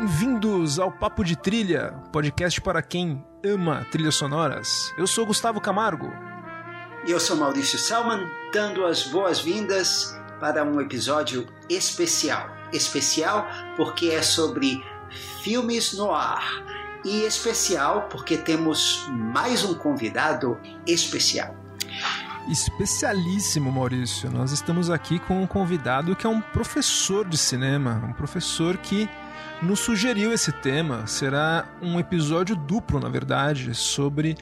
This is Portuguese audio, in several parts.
Bem-vindos ao Papo de Trilha, podcast para quem ama trilhas sonoras. Eu sou Gustavo Camargo. E eu sou Maurício Salman, dando as boas-vindas para um episódio especial. Especial porque é sobre filmes no ar. E especial porque temos mais um convidado especial. Especialíssimo, Maurício. Nós estamos aqui com um convidado que é um professor de cinema, um professor que nos sugeriu esse tema. Será um episódio duplo, na verdade, sobre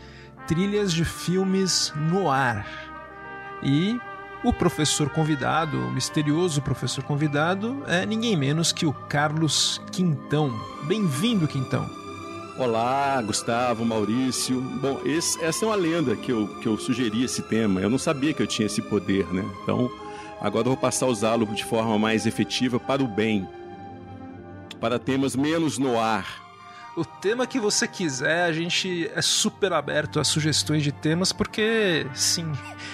trilhas de filmes no ar. E o professor convidado, o misterioso professor convidado, é ninguém menos que o Carlos Quintão. Bem-vindo, Quintão. Olá, Gustavo, Maurício. Bom, esse, essa é uma lenda que eu, que eu sugeri esse tema. Eu não sabia que eu tinha esse poder, né? Então, agora eu vou passar a usá-lo de forma mais efetiva para o bem, para temas menos no ar. O tema que você quiser, a gente é super aberto a sugestões de temas, porque, sim,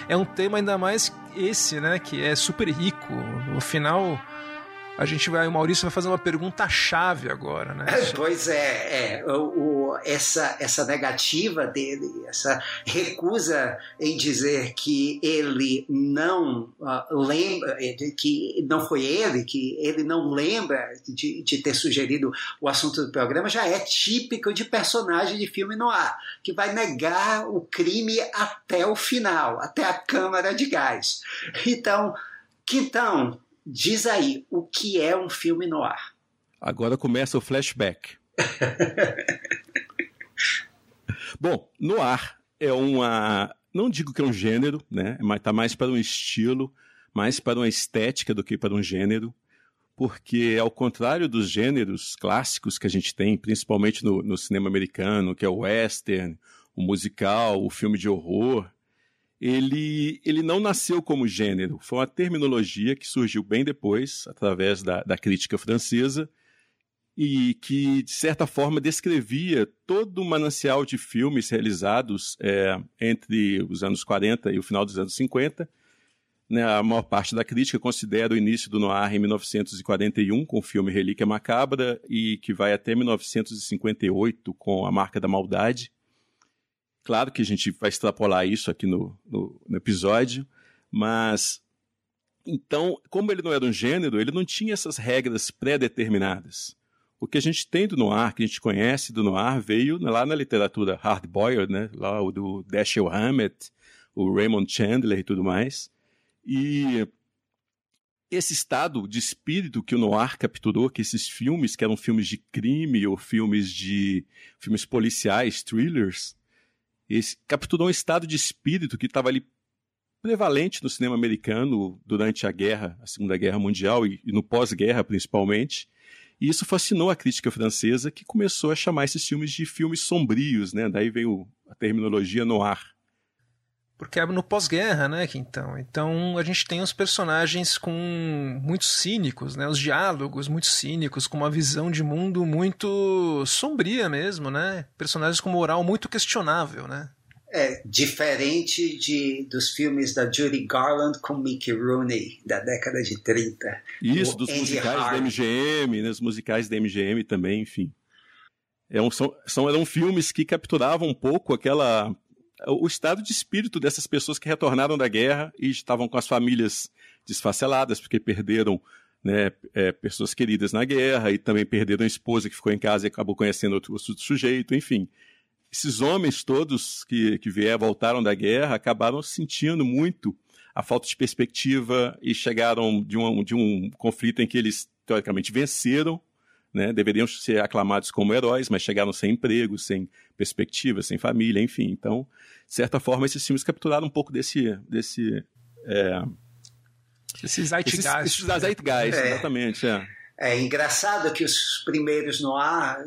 é um tema ainda mais esse, né, que é super rico. No final, a gente vai, o Maurício vai fazer uma pergunta chave agora, né? Pois é, é o, o, essa, essa negativa dele, essa recusa em dizer que ele não uh, lembra, que não foi ele, que ele não lembra de, de ter sugerido o assunto do programa, já é típico de personagem de filme no ar, que vai negar o crime até o final, até a câmara de gás. Então, Quintão, Diz aí, o que é um filme no ar? Agora começa o flashback. Bom, no ar é uma. Não digo que é um gênero, né? Mas tá mais para um estilo, mais para uma estética do que para um gênero. Porque, ao contrário dos gêneros clássicos que a gente tem, principalmente no, no cinema americano, que é o western, o musical, o filme de horror, ele, ele não nasceu como gênero, foi uma terminologia que surgiu bem depois, através da, da crítica francesa, e que, de certa forma, descrevia todo o manancial de filmes realizados é, entre os anos 40 e o final dos anos 50. Né, a maior parte da crítica considera o início do noir em 1941, com o filme Relíquia Macabra, e que vai até 1958 com A Marca da Maldade. Claro que a gente vai extrapolar isso aqui no, no, no episódio, mas então, como ele não era um gênero, ele não tinha essas regras pré-determinadas. O que a gente tem do noir, que a gente conhece do noir, veio lá na literatura hard-boiled, né? lá o do Dashiell Hammett, o Raymond Chandler e tudo mais. E esse estado de espírito que o noir capturou, que esses filmes, que eram filmes de crime ou filmes de filmes policiais, thrillers, esse, capturou um estado de espírito que estava ali prevalente no cinema americano durante a guerra, a Segunda Guerra Mundial e, e no pós-guerra principalmente. E isso fascinou a crítica francesa, que começou a chamar esses filmes de filmes sombrios, né? Daí veio a terminologia noir. Porque é no pós-guerra, né, então. Então a gente tem os personagens com muito cínicos, né? Os diálogos muito cínicos, com uma visão de mundo muito sombria mesmo, né? Personagens com moral muito questionável, né? É, diferente de, dos filmes da Judy Garland com Mickey Rooney, da década de 30. Isso, dos Andy musicais Hart. da MGM, né, os musicais da MGM também, enfim. É um, são, são, eram filmes que capturavam um pouco aquela o estado de espírito dessas pessoas que retornaram da guerra e estavam com as famílias desfaceladas porque perderam né, é, pessoas queridas na guerra e também perderam a esposa que ficou em casa e acabou conhecendo outro, outro sujeito, enfim. Esses homens todos que, que vieram, voltaram da guerra, acabaram sentindo muito a falta de perspectiva e chegaram de um, de um conflito em que eles, teoricamente, venceram, né? Deveriam ser aclamados como heróis, mas chegaram sem emprego, sem perspectiva, sem família, enfim. Então, de certa forma, esses filmes capturaram um pouco desse. desse é, esse zeitgeist. Esse, esse zeitgeist, é. exatamente. É. É engraçado que os primeiros no ar,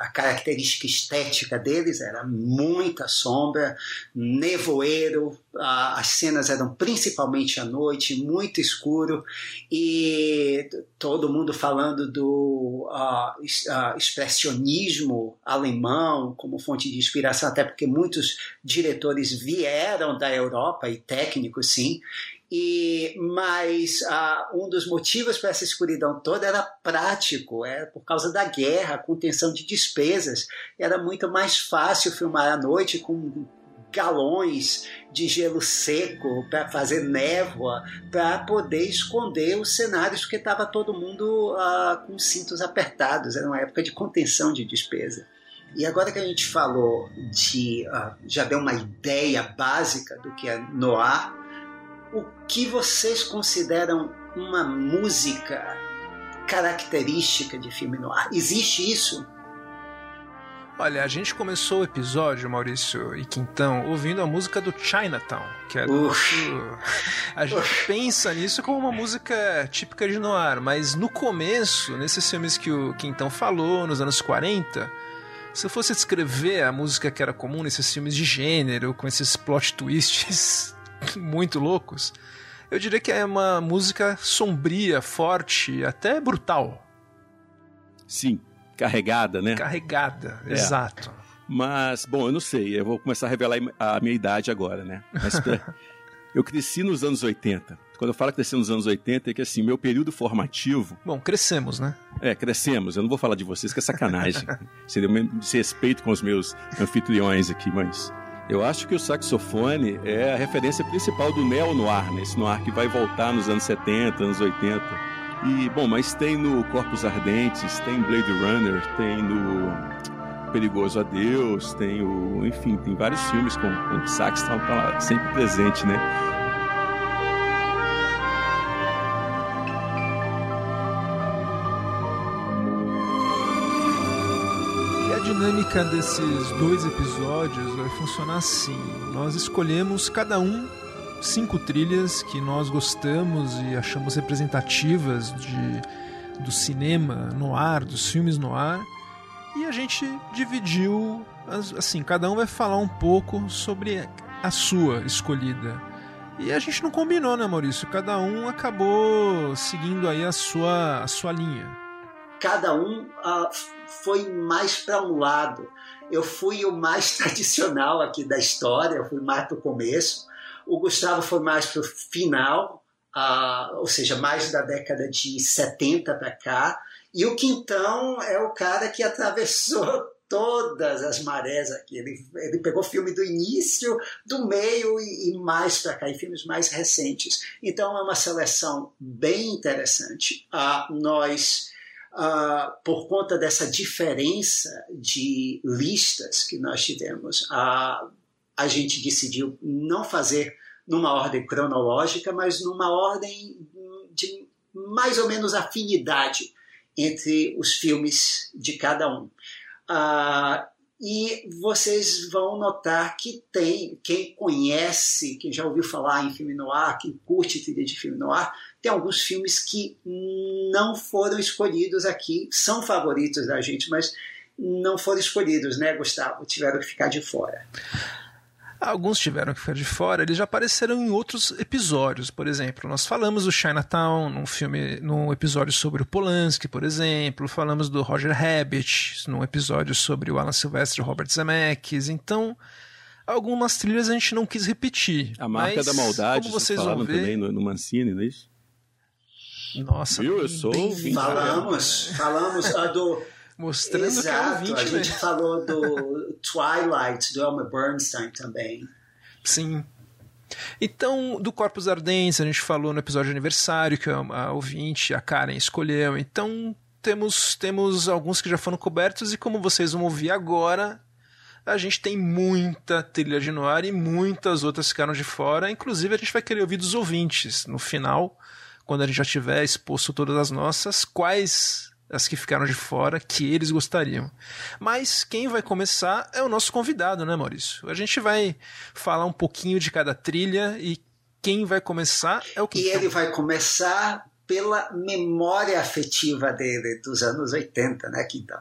a característica estética deles era muita sombra, nevoeiro, as cenas eram principalmente à noite, muito escuro, e todo mundo falando do uh, uh, expressionismo alemão como fonte de inspiração, até porque muitos diretores vieram da Europa, e técnicos sim, E mas ah, um dos motivos para essa escuridão toda era prático, é por causa da guerra, contenção de despesas. Era muito mais fácil filmar à noite com galões de gelo seco para fazer névoa, para poder esconder os cenários, porque estava todo mundo ah, com cintos apertados. Era uma época de contenção de despesa. E agora que a gente falou de. Uh, já deu uma ideia básica do que é noir, o que vocês consideram uma música característica de filme noir? Existe isso? Olha, a gente começou o episódio, Maurício e Quintão, ouvindo a música do Chinatown, que é do nosso... A gente Uf. pensa nisso como uma música típica de noir, mas no começo, nesses filmes que o Quintão falou, nos anos 40, se eu fosse descrever a música que era comum nesses filmes de gênero, com esses plot twists muito loucos, eu diria que é uma música sombria, forte, até brutal. Sim, carregada, né? Carregada, é. exato. Mas, bom, eu não sei, eu vou começar a revelar a minha idade agora, né? Mas, eu cresci nos anos 80. Quando eu falo cresci nos anos 80, é que assim, meu período formativo. Bom, crescemos, né? É, crescemos. Eu não vou falar de vocês, que é sacanagem. Seria um desrespeito com os meus anfitriões aqui, mas. Eu acho que o saxofone é a referência principal do neo-noir, né? Esse noir que vai voltar nos anos 70, anos 80. E, bom, mas tem no Corpos Ardentes, tem Blade Runner, tem no Perigoso Adeus, tem o. Enfim, tem vários filmes com, com sax tá, tá sempre presente, né? Dinâmica desses dois episódios vai funcionar assim: nós escolhemos cada um cinco trilhas que nós gostamos e achamos representativas de, do cinema no ar, dos filmes no ar, e a gente dividiu assim, cada um vai falar um pouco sobre a sua escolhida. E a gente não combinou, né, Maurício? Cada um acabou seguindo aí a sua, a sua linha cada um uh, foi mais para um lado. Eu fui o mais tradicional aqui da história, eu fui mais para o começo. O Gustavo foi mais para o final, ou seja, mais da década de 70 para cá. E o Quintão é o cara que atravessou todas as marés aqui. Ele, ele pegou filme do início, do meio e, e mais para cá, e filmes mais recentes. Então é uma seleção bem interessante. Uh, nós Uh, por conta dessa diferença de listas que nós tivemos, a gente decidiu não fazer numa ordem cronológica, mas numa ordem de mais ou menos afinidade entre os filmes de cada um. Uh, e vocês vão notar que tem, quem conhece, quem já ouviu falar em filme noir, quem curte trilha de filme noir, tem alguns filmes que não foram escolhidos aqui, são favoritos da gente, mas não foram escolhidos, né, Gustavo? Tiveram que ficar de fora. Alguns tiveram que ficar de fora, eles já apareceram em outros episódios, por exemplo. Nós falamos do Chinatown num filme, num episódio sobre o Polanski, por exemplo. Falamos do Roger Rabbit num episódio sobre o Alan Silvestre e Robert Zemeckis. Então, algumas trilhas a gente não quis repetir. A marca mas, da maldade, como vocês vão ver, também no, no Mancini, não é isso? Nossa, Viu? Eu sou bem, falamos, falamos a do mostrando Exato, que é ouvinte, a gente né? falou do Twilight do Elmer Bernstein também. Sim. Então, do Corpos Ardentes, a gente falou no episódio de aniversário que a, a ouvinte, a Karen, escolheu. Então, temos, temos alguns que já foram cobertos, e como vocês vão ouvir agora, a gente tem muita trilha de noir e muitas outras ficaram de fora. Inclusive, a gente vai querer ouvir dos ouvintes no final quando a gente já tiver exposto todas as nossas, quais as que ficaram de fora que eles gostariam. Mas quem vai começar é o nosso convidado, né, Maurício? A gente vai falar um pouquinho de cada trilha e quem vai começar é o que. E ele vai começar pela memória afetiva dele dos anos 80, né, Quintão?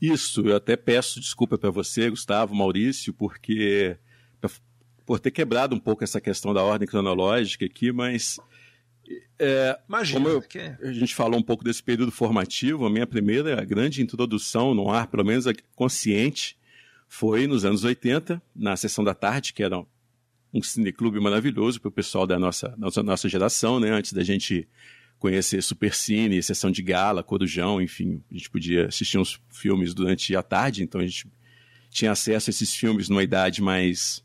Isso, eu até peço desculpa para você, Gustavo, Maurício, porque por ter quebrado um pouco essa questão da ordem cronológica aqui, mas é, Imagina, como eu, a gente falou um pouco desse período formativo, a minha primeira grande introdução no ar, pelo menos consciente, foi nos anos 80, na sessão da tarde, que era um cineclube maravilhoso para o pessoal da nossa, nossa, nossa geração, né? Antes da gente conhecer Supercine, Sessão de Gala, Corujão, enfim, a gente podia assistir uns filmes durante a tarde, então a gente tinha acesso a esses filmes numa idade mais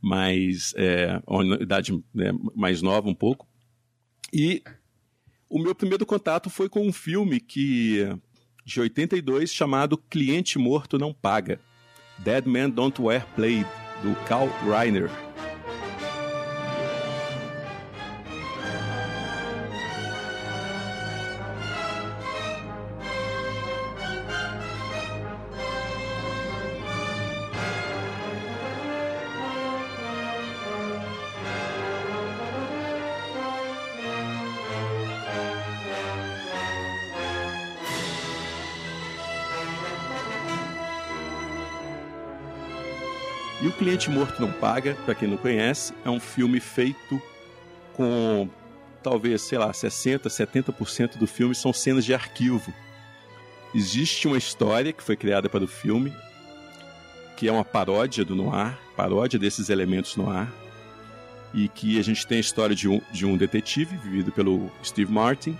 mais é, uma idade né, mais nova um pouco. E o meu primeiro contato foi com um filme que de 82 chamado Cliente Morto Não Paga, Dead Man Don't Wear Plaid, do Carl Reiner. Cliente Morto Não Paga, para quem não conhece, é um filme feito com talvez, sei lá, 60, 70% do filme são cenas de arquivo. Existe uma história que foi criada para o filme, que é uma paródia do noir, paródia desses elementos noir, e que a gente tem a história de um, de um detetive, vivido pelo Steve Martin,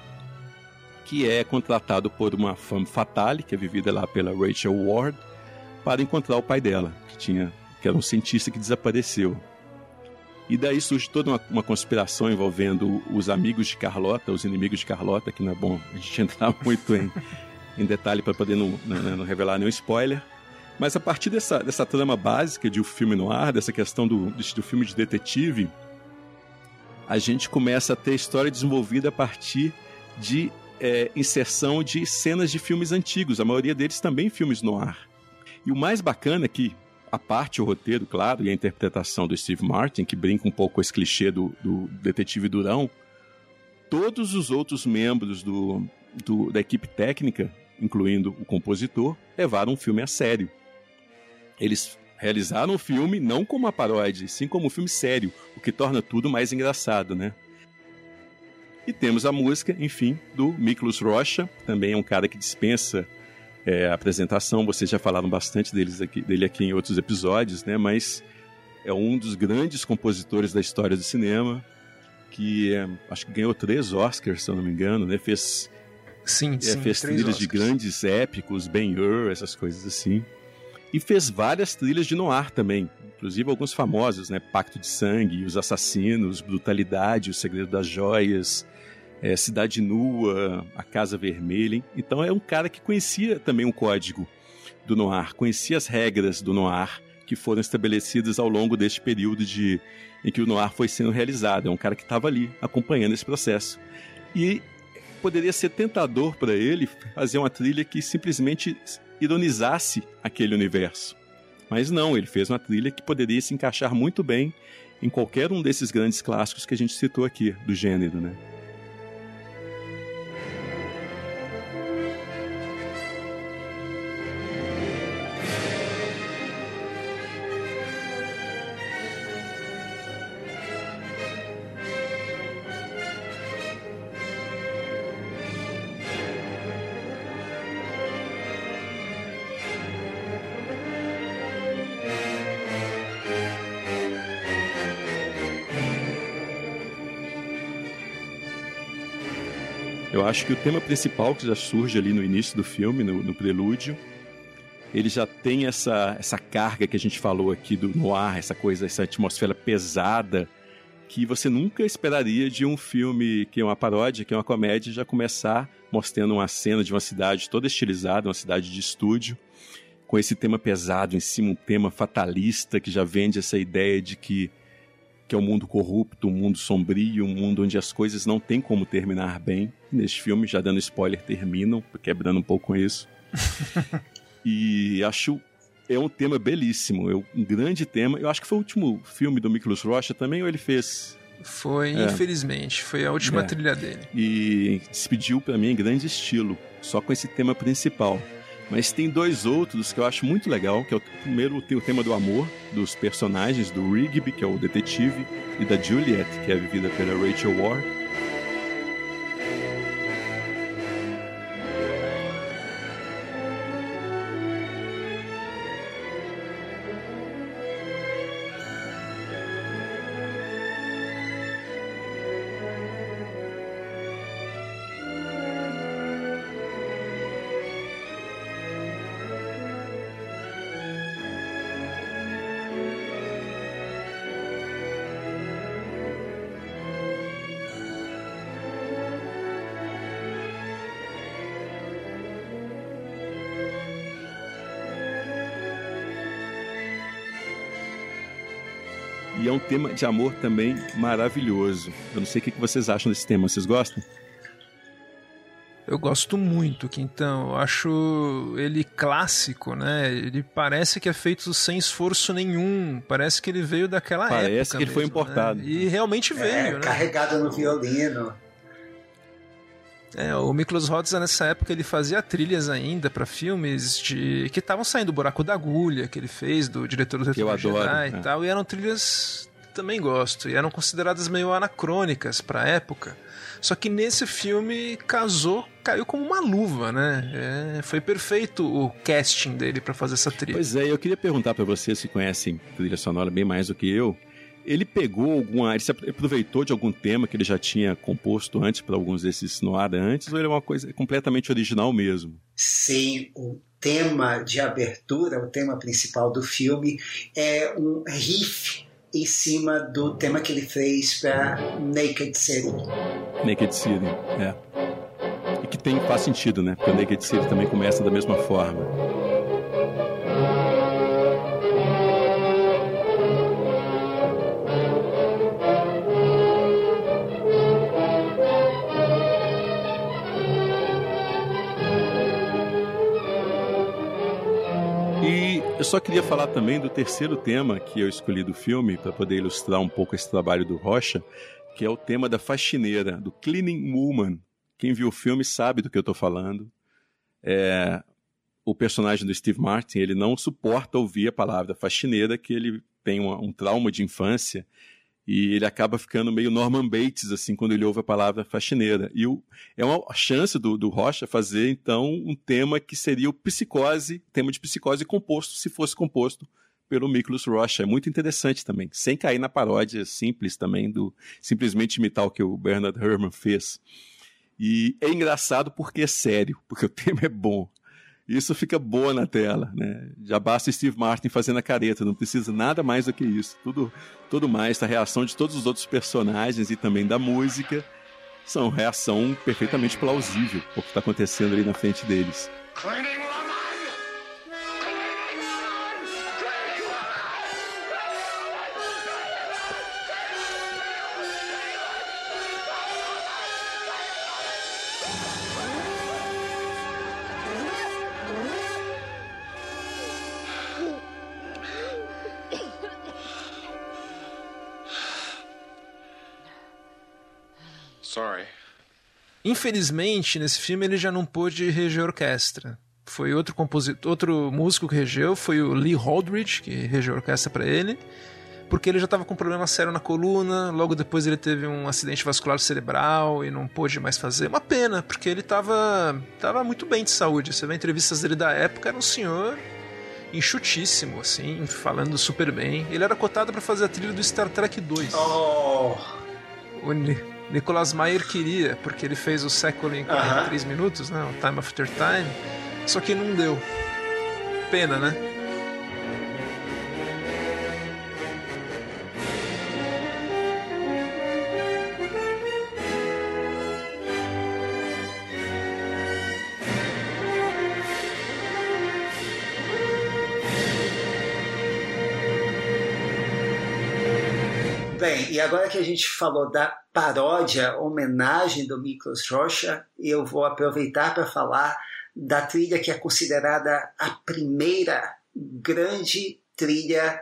que é contratado por uma femme fatale, que é vivida lá pela Rachel Ward, para encontrar o pai dela, que tinha que era um cientista que desapareceu. E daí surge toda uma, uma, conspiração envolvendo os amigos de Carlota, os inimigos de Carlota, que não é bom a gente entrar muito em, em detalhe para poder não, não, não, revelar nenhum spoiler. Mas a partir dessa, dessa trama básica de um filme no ar, dessa questão do, do filme de detetive, a gente começa a ter história desenvolvida a partir de é, inserção de cenas de filmes antigos, a maioria deles também filmes no ar. E o mais bacana é que a parte o roteiro, claro, e a interpretação do Steve Martin, que brinca um pouco com esse clichê do, do detetive durão, todos os outros membros do, do, da equipe técnica, incluindo o compositor, levaram o filme a sério. Eles realizaram o filme não como uma paródia, sim como um filme sério, o que torna tudo mais engraçado, né? E temos a música, enfim, do Miklos Rocha, também é um cara que dispensa é, apresentação. Vocês já falaram bastante deles aqui, dele aqui em outros episódios, né? Mas é um dos grandes compositores da história do cinema, que é, acho que ganhou três Oscars, se eu não me engano, né? Fez, sim, é, sim, fez trilhas de grandes épicos, Ben-Hur, essas coisas assim. E fez várias trilhas de noir também, inclusive alguns famosos, né? Pacto de Sangue, Os Assassinos, Brutalidade, O Segredo das Joias, é, Cidade Nua, A Casa Vermelha. Então é um cara que conhecia também o código do noir, conhecia as regras do noir que foram estabelecidas ao longo deste período de, em que o noir foi sendo realizado. É um cara que estava ali acompanhando esse processo. E poderia ser tentador para ele fazer uma trilha que simplesmente ironizasse aquele universo. Mas não, ele fez uma trilha que poderia se encaixar muito bem em qualquer um desses grandes clássicos que a gente citou aqui do gênero, né? Acho que o tema principal que já surge ali no início do filme, no, no prelúdio, ele já tem essa, essa carga que a gente falou aqui do noir, essa coisa, essa atmosfera pesada que você nunca esperaria de um filme que é uma paródia, que é uma comédia, já começar mostrando uma cena de uma cidade toda estilizada, uma cidade de estúdio, com esse tema pesado em cima, um tema fatalista que já vende essa ideia de que que é um mundo corrupto, um mundo sombrio, um mundo onde as coisas não têm como terminar bem. Neste filme, já dando spoiler, terminam, quebrando um pouco com isso. e acho é um tema belíssimo, é um grande tema. Eu acho que foi o último filme do Miklos Rocha também, ou ele fez foi, é. infelizmente, foi a última é. trilha dele. E despediu para mim em grande estilo, só com esse tema principal. Mas tem dois outros que eu acho muito legal, que é o primeiro tem o tema do amor dos personagens do Rigby, que é o detetive, e da Juliet, que é vivida pela Rachel Ward. E é um tema de amor também maravilhoso. Eu não sei o que vocês acham desse tema, vocês gostam? Eu gosto muito, Quintão. Eu acho ele clássico, né? Ele parece que é feito sem esforço nenhum. Parece que ele veio daquela parece época. Parece que ele mesmo, foi importado. Né? E realmente veio, é, né? Carregado no violino. É, o Miklos Rodza nessa época ele fazia trilhas ainda para filmes de que estavam saindo do Buraco da Agulha, que ele fez do diretor do Retorno Jedi e é. tal, e eram trilhas também gosto, e eram consideradas meio anacrônicas para a época. Só que nesse filme casou, caiu como uma luva, né? É, foi perfeito o casting dele para fazer essa trilha. Pois é, eu queria perguntar para vocês se conhecem trilha sonora bem mais do que eu. Ele pegou alguma. Ele se aproveitou de algum tema que ele já tinha composto antes para alguns desses Noada antes, ou ele é uma coisa completamente original mesmo? Sim, o tema de abertura, o tema principal do filme, é um riff em cima do tema que ele fez para Naked City. Naked City, é. E que tem, faz sentido, né? Porque o Naked City também começa da mesma forma. Eu só queria falar também do terceiro tema que eu escolhi do filme, para poder ilustrar um pouco esse trabalho do Rocha, que é o tema da faxineira, do Cleaning Woman. Quem viu o filme sabe do que eu estou falando. É, o personagem do Steve Martin, ele não suporta ouvir a palavra faxineira, que ele tem um, um trauma de infância e ele acaba ficando meio Norman Bates, assim, quando ele ouve a palavra faxineira. E o, é uma chance do, do Rocha fazer, então, um tema que seria o psicose, tema de psicose composto, se fosse composto pelo Miklos Rocha. É muito interessante também, sem cair na paródia simples também, do simplesmente imitar o que o Bernard Herrmann fez. E é engraçado porque é sério, porque o tema é bom. Isso fica boa na tela, né? Já basta Steve Martin fazendo a careta, não precisa nada mais do que isso. Tudo, tudo mais, a reação de todos os outros personagens e também da música são reação perfeitamente plausível ao que está acontecendo ali na frente deles. Infelizmente, nesse filme ele já não pôde reger a orquestra. Foi outro compositor, outro músico que regeu, foi o Lee Holdridge, que regeu a orquestra para ele, porque ele já estava com um problema sério na coluna, logo depois ele teve um acidente vascular cerebral e não pôde mais fazer. Uma pena, porque ele estava tava muito bem de saúde. Você vê entrevistas dele da época, era um senhor enxutíssimo, assim, falando super bem. Ele era cotado para fazer a trilha do Star Trek 2. Oh! O Nicolas Meyer queria, porque ele fez o século em 43 uh -huh. minutos, né? O Time After Time. Só que não deu. Pena, né? E agora que a gente falou da paródia, homenagem do Miklos Rocha, eu vou aproveitar para falar da trilha que é considerada a primeira grande trilha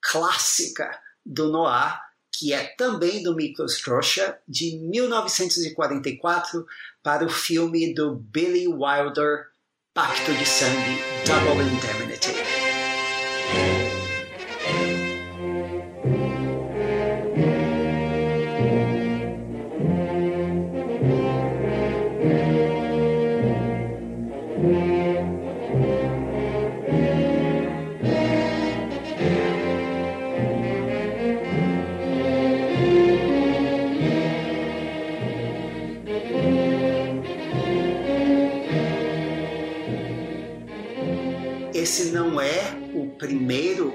clássica do Noir, que é também do Miklos Rocha, de 1944, para o filme do Billy Wilder, Pacto de Sangue, Double Indemnity. Primeiro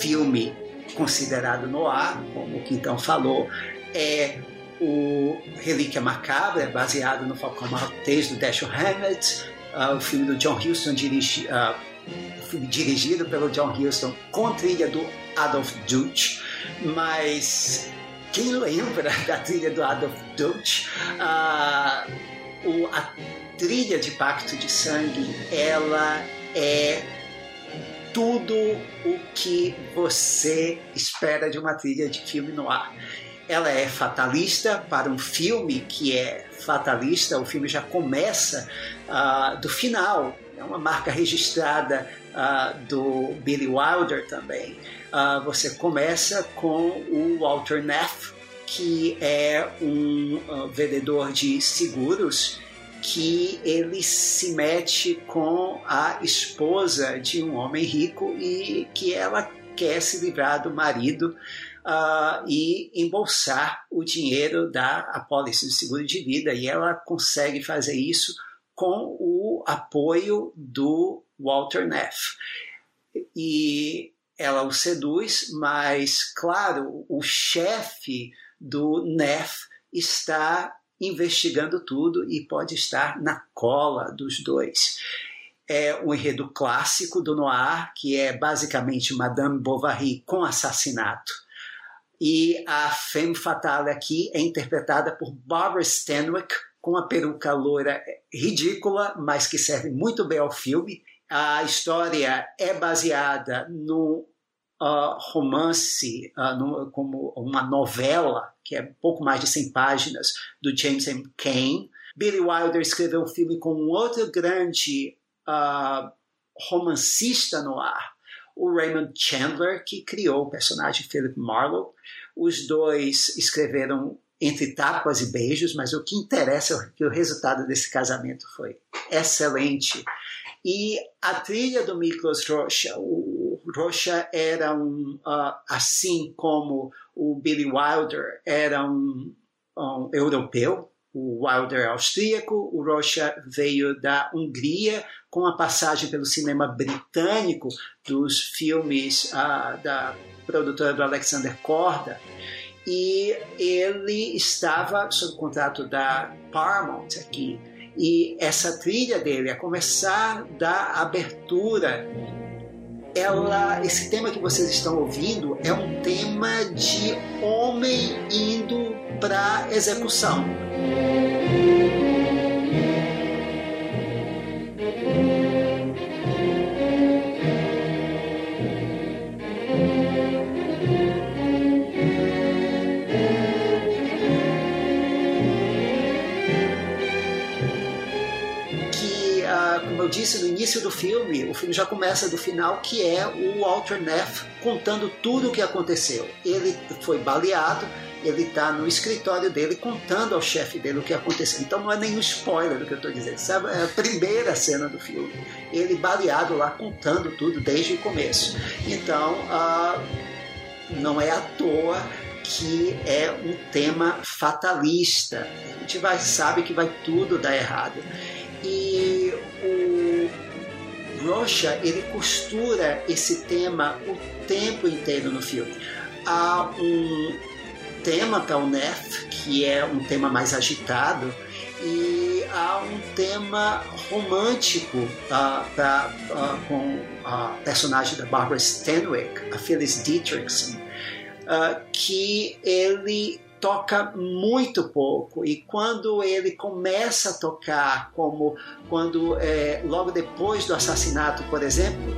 filme considerado no ar, como o Quintão falou, é o Relíquia Macabra, baseado no Falcão Maltês do Dashiell Hammett, uh, o filme do John Huston, dirigi, uh, dirigido pelo John Huston, com trilha do Adolf Deutsch. Mas quem lembra da trilha do Adolf Deutsch? Uh, o, a trilha de Pacto de Sangue, ela é tudo o que você espera de uma trilha de filme no ar. Ela é fatalista para um filme que é fatalista, o filme já começa uh, do final, é uma marca registrada uh, do Billy Wilder também. Uh, você começa com o Walter Neff, que é um vendedor de seguros que ele se mete com a esposa de um homem rico e que ela quer se livrar do marido uh, e embolsar o dinheiro da apólice de seguro de vida. E ela consegue fazer isso com o apoio do Walter Neff. E ela o seduz, mas, claro, o chefe do Neff está investigando tudo e pode estar na cola dos dois. É um enredo clássico do noir, que é basicamente Madame Bovary com assassinato. E a femme fatale aqui é interpretada por Barbara Stanwyck, com a peruca loira ridícula, mas que serve muito bem ao filme. A história é baseada no uh, romance, uh, no, como uma novela, que é pouco mais de 100 páginas, do James M. Cain. Billy Wilder escreveu um filme com um outro grande uh, romancista no ar, o Raymond Chandler, que criou o personagem Philip Marlowe. Os dois escreveram entre tapas e beijos, mas o que interessa é que o resultado desse casamento foi excelente. E a trilha do Miklos Rocha, o Rocha era um, uh, assim como o Billy Wilder era um, um europeu, o Wilder é austríaco, o Rocha veio da Hungria, com a passagem pelo cinema britânico dos filmes uh, da produtora do Alexander Korda, e ele estava sob contrato da Paramount aqui. E essa trilha dele, a começar da abertura ela, esse tema que vocês estão ouvindo é um tema de homem indo para execução. Disse no início do filme, o filme já começa do final, que é o Walter Neff contando tudo o que aconteceu. Ele foi baleado, ele está no escritório dele contando ao chefe dele o que aconteceu. Então não é nenhum spoiler do que eu estou dizendo, sabe? É a primeira cena do filme. Ele baleado lá contando tudo desde o começo. Então, não é à toa que é um tema fatalista. A gente vai, sabe que vai tudo dar errado. E o Rocha ele costura esse tema o tempo inteiro no filme. Há um tema para o Neff, que é um tema mais agitado, e há um tema romântico uh, pra, uh, com a personagem da Barbara Stanwyck, a Phyllis Dietrichson, uh, que ele toca muito pouco. E quando ele começa a tocar como quando é, logo depois do assassinato por exemplo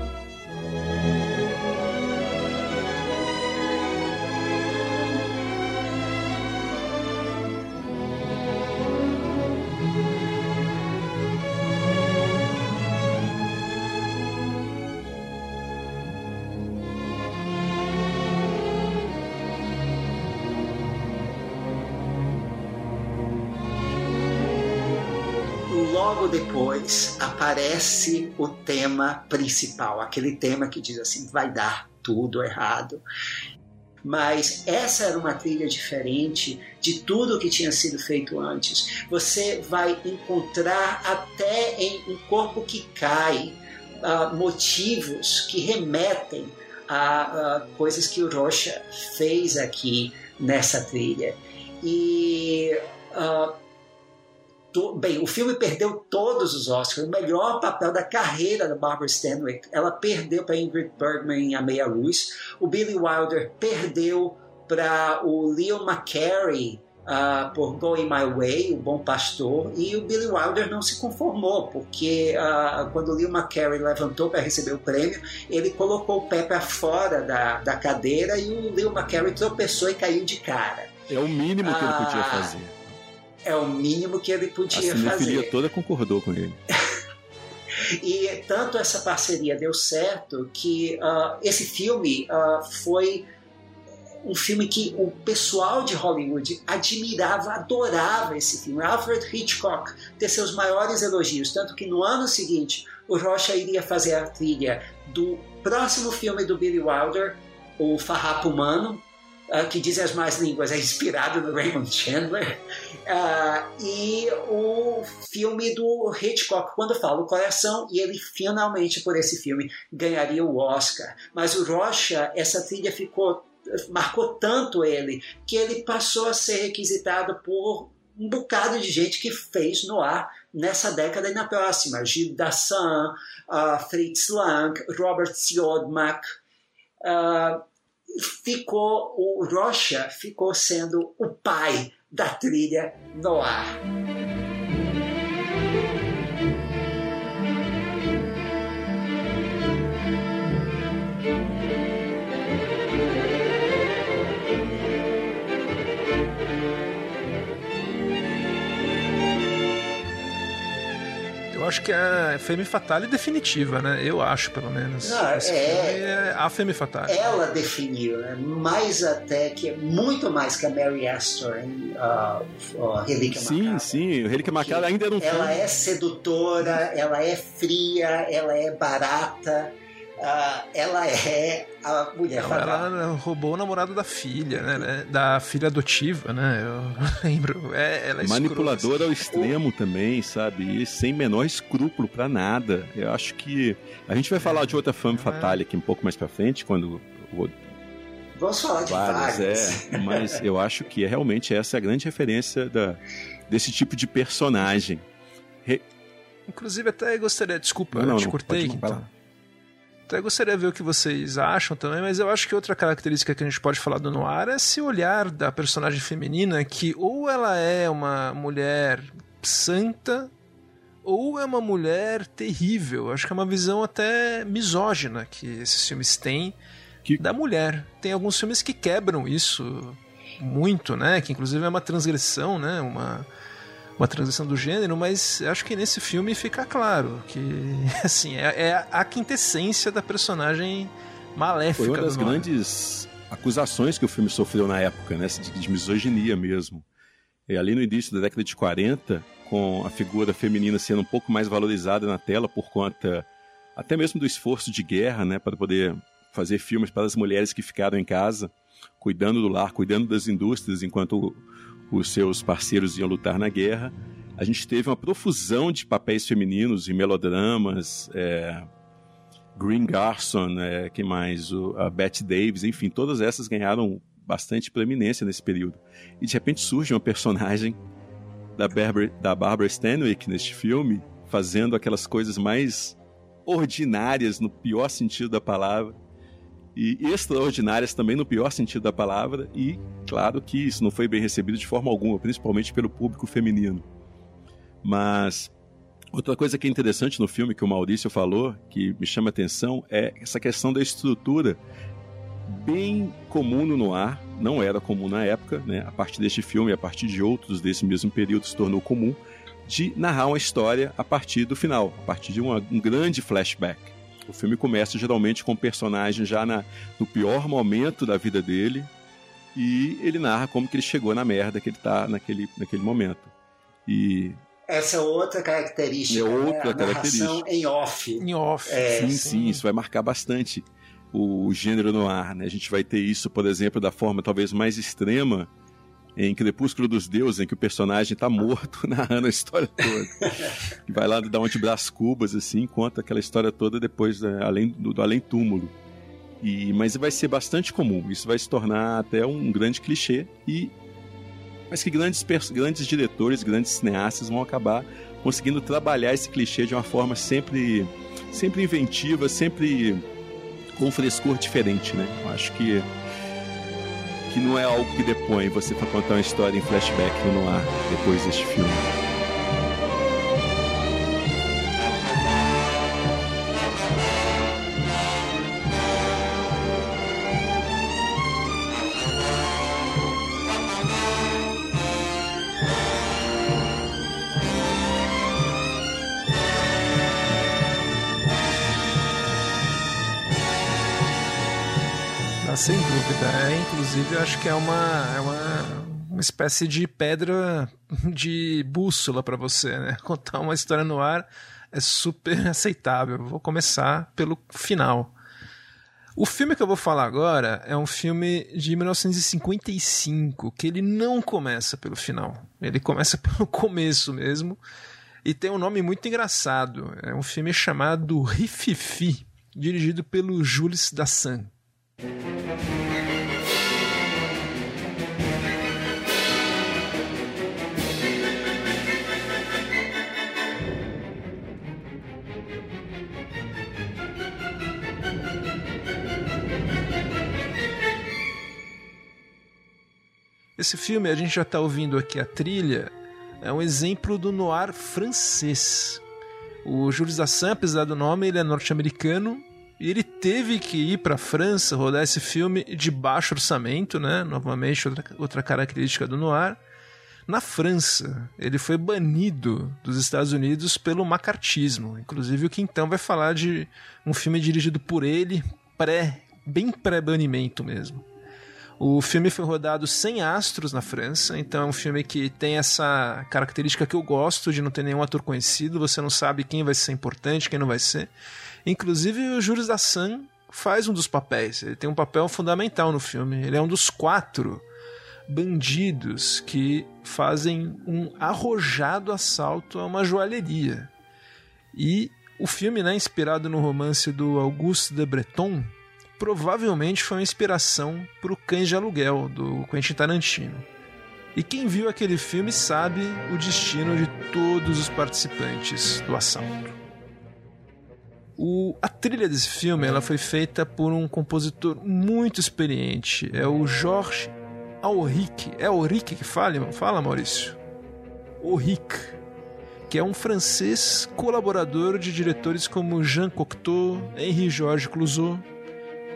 logo depois aparece o tema principal, aquele tema que diz assim: vai dar tudo errado. Mas essa era uma trilha diferente de tudo que tinha sido feito antes. Você vai encontrar até em um corpo que cai uh, motivos que remetem a uh, coisas que o Rocha fez aqui nessa trilha. E uh, To... Bem, o filme perdeu todos os Oscars, o melhor papel da carreira da Barbara Stanwyck. Ela perdeu para Ingrid Bergman em A Meia Luz. O Billy Wilder perdeu para o Leo McCarey uh, por Going My Way, O Bom Pastor, e o Billy Wilder não se conformou, porque uh, quando o Leo McCarey levantou para receber o prêmio, ele colocou o pé para fora da, da cadeira e o Leo McCarey tropeçou e caiu de cara. É o mínimo que ele podia ah, fazer. É o mínimo que ele podia fazer. A toda concordou com ele. e tanto essa parceria deu certo que uh, esse filme uh, foi um filme que o pessoal de Hollywood admirava, adorava esse filme. Alfred Hitchcock ter seus maiores elogios, tanto que no ano seguinte o Rocha iria fazer a trilha do próximo filme do Billy Wilder, o Farrapo Humano, uh, que dizem as mais línguas, é inspirado no Raymond Chandler, uh, e o filme do Hitchcock, quando fala o coração, e ele finalmente, por esse filme, ganharia o Oscar. Mas o Rocha, essa trilha ficou marcou tanto ele que ele passou a ser requisitado por um bocado de gente que fez no ar nessa década e na próxima. Gilles Dassin, uh, Fritz Lang, Robert Siodmak. Uh, ficou, o Rocha ficou sendo o pai da trilha no ar. Acho que é Femme Fatale definitiva, né? Eu acho, pelo menos. Não, Esse é, é a Femme Fatale. Ela definiu, né? Mais até que, muito mais que a Mary Astor em uh, uh, Relíquia sim, Macabra. Sim, sim. Relíquia Macabra ainda não Ela filme. é sedutora, ela é fria, ela é barata Uh, ela é a mulher Não, Ela roubou o namorado da filha, né? né? Da filha adotiva, né? Eu lembro. É, ela é Manipuladora ao extremo o... também, sabe? E sem menor escrúpulo para nada. Eu acho que. A gente vai falar de outra fama é. fatale aqui um pouco mais pra frente, quando. Vamos falar de várias. várias. É, mas eu acho que é, realmente essa é a grande referência da, desse tipo de personagem. Re... Inclusive, até gostaria. Desculpa, não, eu te não, cortei. Então. Até gostaria de ver o que vocês acham também, mas eu acho que outra característica que a gente pode falar do Noir é esse olhar da personagem feminina que ou ela é uma mulher santa ou é uma mulher terrível. Acho que é uma visão até misógina que esses filmes têm que... da mulher. Tem alguns filmes que quebram isso muito, né? Que inclusive é uma transgressão, né? Uma uma transição do gênero, mas acho que nesse filme fica claro que assim é, é a quintessência da personagem maléfica. Foi uma das grandes acusações que o filme sofreu na época, né, de, de misoginia mesmo. E ali no início da década de 40, com a figura feminina sendo um pouco mais valorizada na tela por conta até mesmo do esforço de guerra, né, para poder fazer filmes para as mulheres que ficaram em casa, cuidando do lar, cuidando das indústrias, enquanto os seus parceiros iam lutar na guerra. A gente teve uma profusão de papéis femininos em melodramas, é, Green Garson, é, que mais? O, a Bette Davis, enfim, todas essas ganharam bastante preeminência nesse período. E de repente surge uma personagem da Barbara, da Barbara Stanwyck neste filme, fazendo aquelas coisas mais ordinárias, no pior sentido da palavra, e extraordinárias também no pior sentido da palavra, e claro que isso não foi bem recebido de forma alguma, principalmente pelo público feminino. Mas outra coisa que é interessante no filme que o Maurício falou, que me chama atenção, é essa questão da estrutura bem comum no noir, não era comum na época, né? A partir deste filme, a partir de outros desse mesmo período se tornou comum de narrar uma história a partir do final, a partir de uma, um grande flashback. O filme começa geralmente com o personagem já na, no pior momento da vida dele e ele narra como que ele chegou na merda que ele está naquele, naquele momento. E essa é outra característica, é outra né? característica. em off. Em off. É, sim, sim, sim, isso vai marcar bastante o gênero no ar, né? A gente vai ter isso, por exemplo, da forma talvez mais extrema em Crepúsculo dos Deuses, em que o personagem está morto narrando a história toda. que vai lá dar um antebraço cubas, assim, conta aquela história toda depois, né, além do, do além-túmulo. E, mas vai ser bastante comum, isso vai se tornar até um grande clichê e mas que grandes, grandes diretores, grandes cineastas vão acabar conseguindo trabalhar esse clichê de uma forma sempre, sempre inventiva, sempre com um frescor diferente, né? Eu acho que que não é algo que depõe você para contar uma história em flashback no ar depois deste filme. Sem dúvida. É, inclusive, eu acho que é uma, é uma, uma espécie de pedra de bússola para você, né? Contar uma história no ar é super aceitável. Vou começar pelo final. O filme que eu vou falar agora é um filme de 1955, que ele não começa pelo final. Ele começa pelo começo mesmo. E tem um nome muito engraçado. É um filme chamado Rififi, dirigido pelo Jules Dassin. Esse filme, a gente já está ouvindo aqui a trilha, é um exemplo do noir francês. O Jules Dassin, apesar do nome, ele é norte-americano e ele teve que ir para a França rodar esse filme de baixo orçamento, né? Novamente, outra, outra característica do noir. Na França, ele foi banido dos Estados Unidos pelo macartismo. Inclusive, o Quintão vai falar de um filme dirigido por ele, pré, bem pré-banimento mesmo. O filme foi rodado sem astros na França, então é um filme que tem essa característica que eu gosto de não ter nenhum ator conhecido, você não sabe quem vai ser importante, quem não vai ser. Inclusive, o Jules Dassin faz um dos papéis. Ele tem um papel fundamental no filme. Ele é um dos quatro bandidos que fazem um arrojado assalto a uma joalheria. E o filme, né, inspirado no romance do Auguste de Breton, provavelmente foi uma inspiração para o Cães de Aluguel, do Quentin Tarantino. E quem viu aquele filme sabe o destino de todos os participantes do assalto. O, a trilha desse filme ela foi feita por um compositor muito experiente. É o Georges Auric. É Auric que fala, fala Maurício? Auric, que é um francês colaborador de diretores como Jean Cocteau, Henri-Georges Clouzot,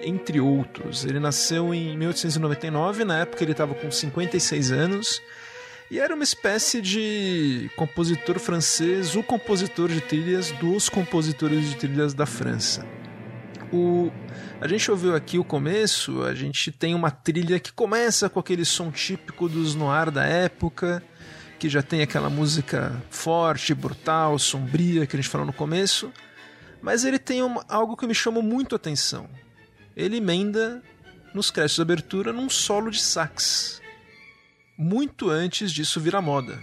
entre outros. Ele nasceu em 1899, na época ele estava com 56 anos e era uma espécie de compositor francês, o compositor de trilhas dos compositores de trilhas da França. O, a gente ouviu aqui o começo, a gente tem uma trilha que começa com aquele som típico dos noir da época, que já tem aquela música forte, brutal, sombria que a gente falou no começo, mas ele tem uma, algo que me chamou muito a atenção. Ele emenda nos créditos de abertura num solo de sax muito antes disso virar moda.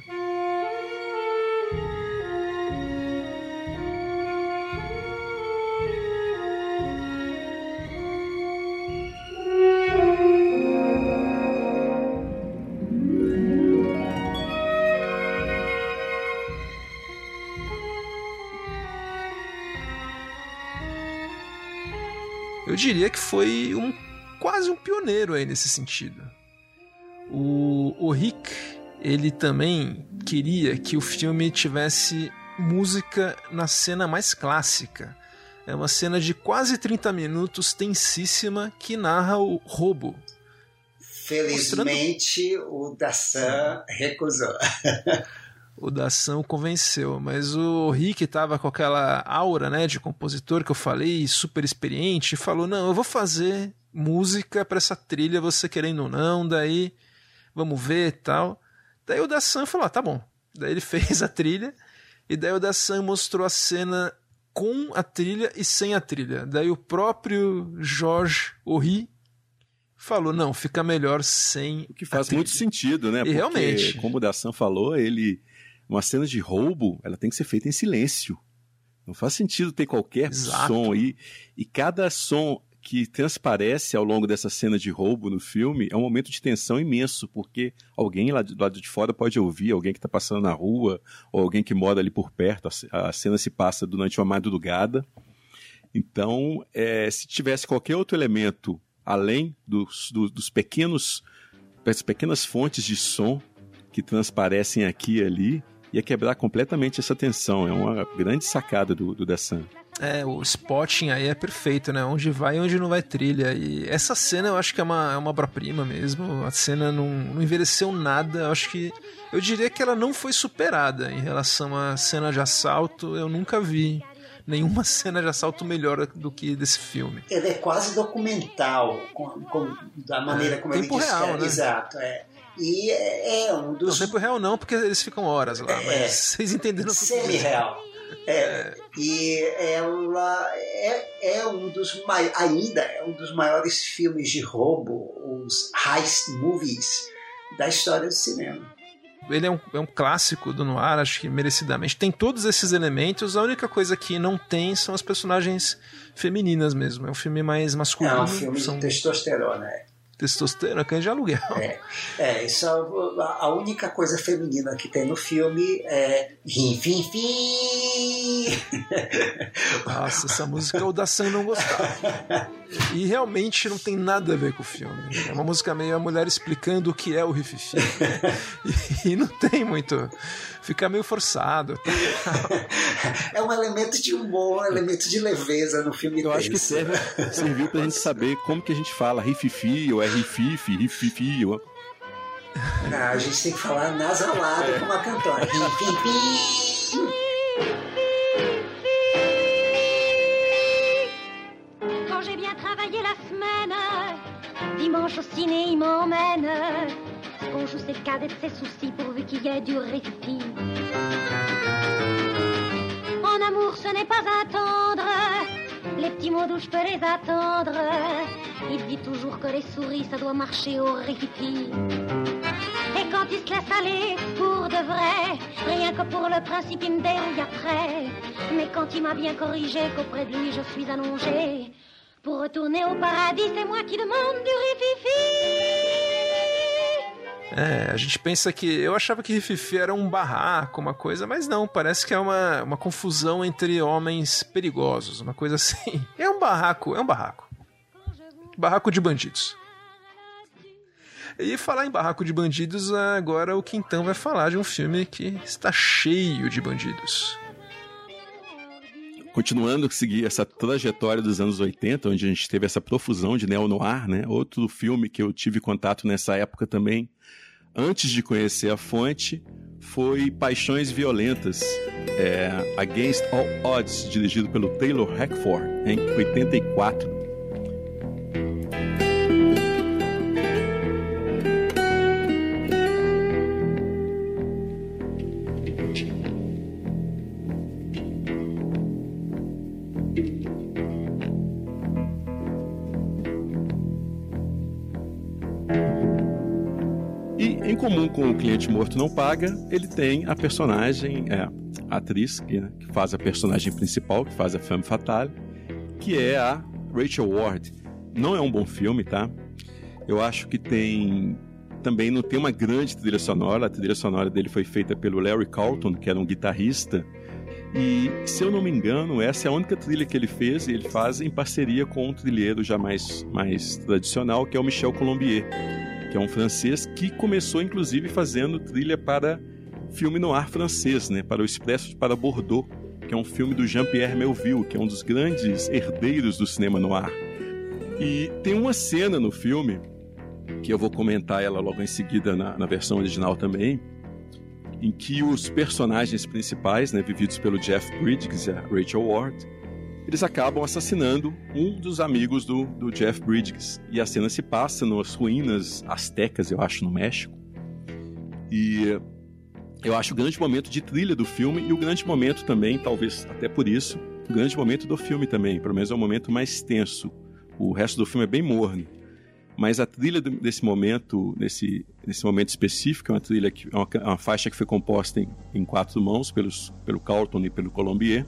Eu diria que foi um quase um pioneiro aí nesse sentido. O, o Rick, ele também queria que o filme tivesse música na cena mais clássica. É uma cena de quase 30 minutos, tensíssima, que narra o roubo. Felizmente, Mostrando... o Dassan recusou. o Dassan o convenceu, mas o Rick estava com aquela aura né, de compositor que eu falei, super experiente, e falou: Não, eu vou fazer música para essa trilha, você querendo ou não. Daí vamos ver tal. Daí o Dassan falou: ah, tá bom. Daí ele fez a trilha, e daí o Dassan mostrou a cena com a trilha e sem a trilha. Daí o próprio Jorge Ori falou: não, fica melhor sem. O que faz muito sentido, né? E Porque, realmente. Como o Dassan falou, ele. Uma cena de roubo, ela tem que ser feita em silêncio. Não faz sentido ter qualquer Exato. som aí. E cada som que transparece ao longo dessa cena de roubo no filme é um momento de tensão imenso, porque alguém lá do lado de fora pode ouvir, alguém que está passando na rua, ou alguém que mora ali por perto. A, cena se passa durante uma madrugada. Então, é, se tivesse qualquer outro elemento além dos, dos, dos pequenos, das pequenas fontes de som que transparecem aqui e ali, ia quebrar completamente essa tensão. É uma grande sacada do, do Dessan. É, o spotting aí é perfeito, né? Onde vai e onde não vai trilha. E essa cena eu acho que é uma, é uma obra-prima mesmo. A cena não, não envelheceu nada. Eu acho que. Eu diria que ela não foi superada em relação à cena de assalto. Eu nunca vi nenhuma cena de assalto melhor do que desse filme. Ele é quase documental, com, com da maneira é, como tempo ele descreve. Real, né? Exato, é. E é, é um dos. Não, tempo real não, porque eles ficam horas lá, é, mas vocês entenderam Semi-real. É, e ela é, é um dos ainda é um dos maiores filmes de roubo, os heist movies da história do cinema. Ele é um, é um clássico do noir, acho que merecidamente. Tem todos esses elementos, a única coisa que não tem são as personagens femininas mesmo. É um filme mais masculino. É um filme são... de testosterona, é testosterona, cães de aluguel. É, é isso a, a única coisa feminina que tem no filme é rim, fim, fim. Nossa, essa música o da Sam não gostava. E realmente não tem nada a ver com o filme. É uma música meio a mulher explicando o que é o rififi. E, e não tem muito fica meio forçado. é um elemento de humor, um elemento de leveza no filme Eu acho que serve, serviu pra gente saber como que a gente fala rififi, ou é rififi, rififi, ou... Não, a gente tem que falar nasalado é. como a cantora. Rififi! Quand j'ai bien travaillé la semaine, dimanche au ciné il m'emmène. Qu'on joue le cadet de ses soucis pourvu qu'il y ait du récit. En amour, ce n'est pas attendre. Les petits mots doux, je peux les attendre. Il dit toujours que les souris, ça doit marcher au récit. Et quand il se laisse aller pour de vrai, rien que pour le principe, il me dérouille après. Mais quand il m'a bien corrigé, qu'auprès de lui je suis allongé, pour retourner au paradis, c'est moi qui demande du rififi. É, a gente pensa que. Eu achava que Rififi era um barraco, uma coisa, mas não, parece que é uma, uma confusão entre homens perigosos, uma coisa assim. É um barraco, é um barraco. Barraco de bandidos. E falar em barraco de bandidos, agora o Quintão vai falar de um filme que está cheio de bandidos. Continuando a seguir essa trajetória dos anos 80, onde a gente teve essa profusão de neo-noir, né? Outro filme que eu tive contato nessa época também antes de conhecer a fonte, foi Paixões Violentas, é, Against All Odds, dirigido pelo Taylor Hackford, em 84. Comum com o cliente morto não paga, ele tem a personagem, é, a atriz que, né, que faz a personagem principal, que faz a femme fatale, que é a Rachel Ward. Não é um bom filme, tá? Eu acho que tem também não tem uma grande trilha sonora. A trilha sonora dele foi feita pelo Larry Carlton, que era um guitarrista. E, se eu não me engano, essa é a única trilha que ele fez, e ele faz em parceria com um trilheiro já mais, mais tradicional, que é o Michel Colombier que é um francês que começou inclusive fazendo trilha para filme no ar francês, né, para o Expresso para Bordeaux, que é um filme do Jean-Pierre Melville, que é um dos grandes herdeiros do cinema no ar. E tem uma cena no filme que eu vou comentar ela logo em seguida na, na versão original também, em que os personagens principais, né, vividos pelo Jeff Bridges e a Rachel Ward, eles acabam assassinando um dos amigos do, do Jeff Bridges. E a cena se passa nas ruínas astecas, eu acho, no México. E eu acho o grande momento de trilha do filme e o grande momento também, talvez até por isso, o grande momento do filme também. Pelo menos é o momento mais tenso. O resto do filme é bem morno. Mas a trilha desse momento, nesse, nesse momento específico, é uma trilha que é uma, uma faixa que foi composta em, em quatro mãos pelos, pelo Carlton e pelo Colombier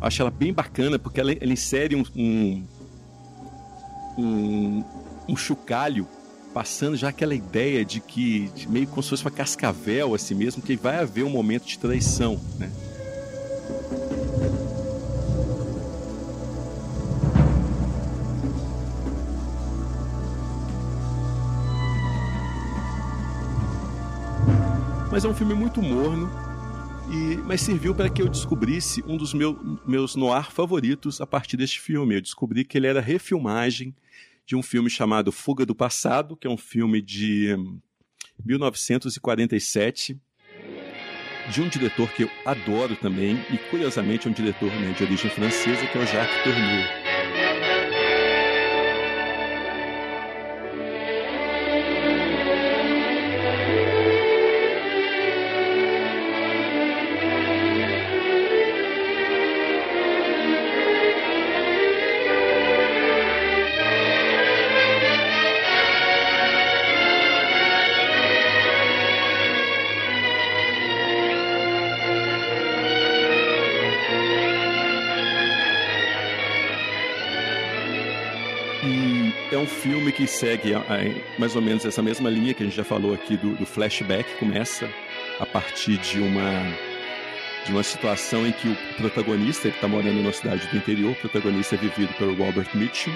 acho ela bem bacana porque ela, ela insere um, um, um, um chocalho passando já aquela ideia de que de meio como se fosse uma cascavel assim mesmo, que vai haver um momento de traição, né? Mas é um filme muito morno, e, mas serviu para que eu descobrisse um dos meu, meus noir favoritos a partir deste filme. Eu descobri que ele era refilmagem de um filme chamado Fuga do Passado, que é um filme de 1947, de um diretor que eu adoro também, e curiosamente é um diretor né, de origem francesa, que é o Jacques Tourneur. Que segue a, a, mais ou menos essa mesma linha que a gente já falou aqui do, do flashback, começa a partir de uma de uma situação em que o protagonista está morando numa cidade do interior, o protagonista é vivido pelo Robert Mitchum,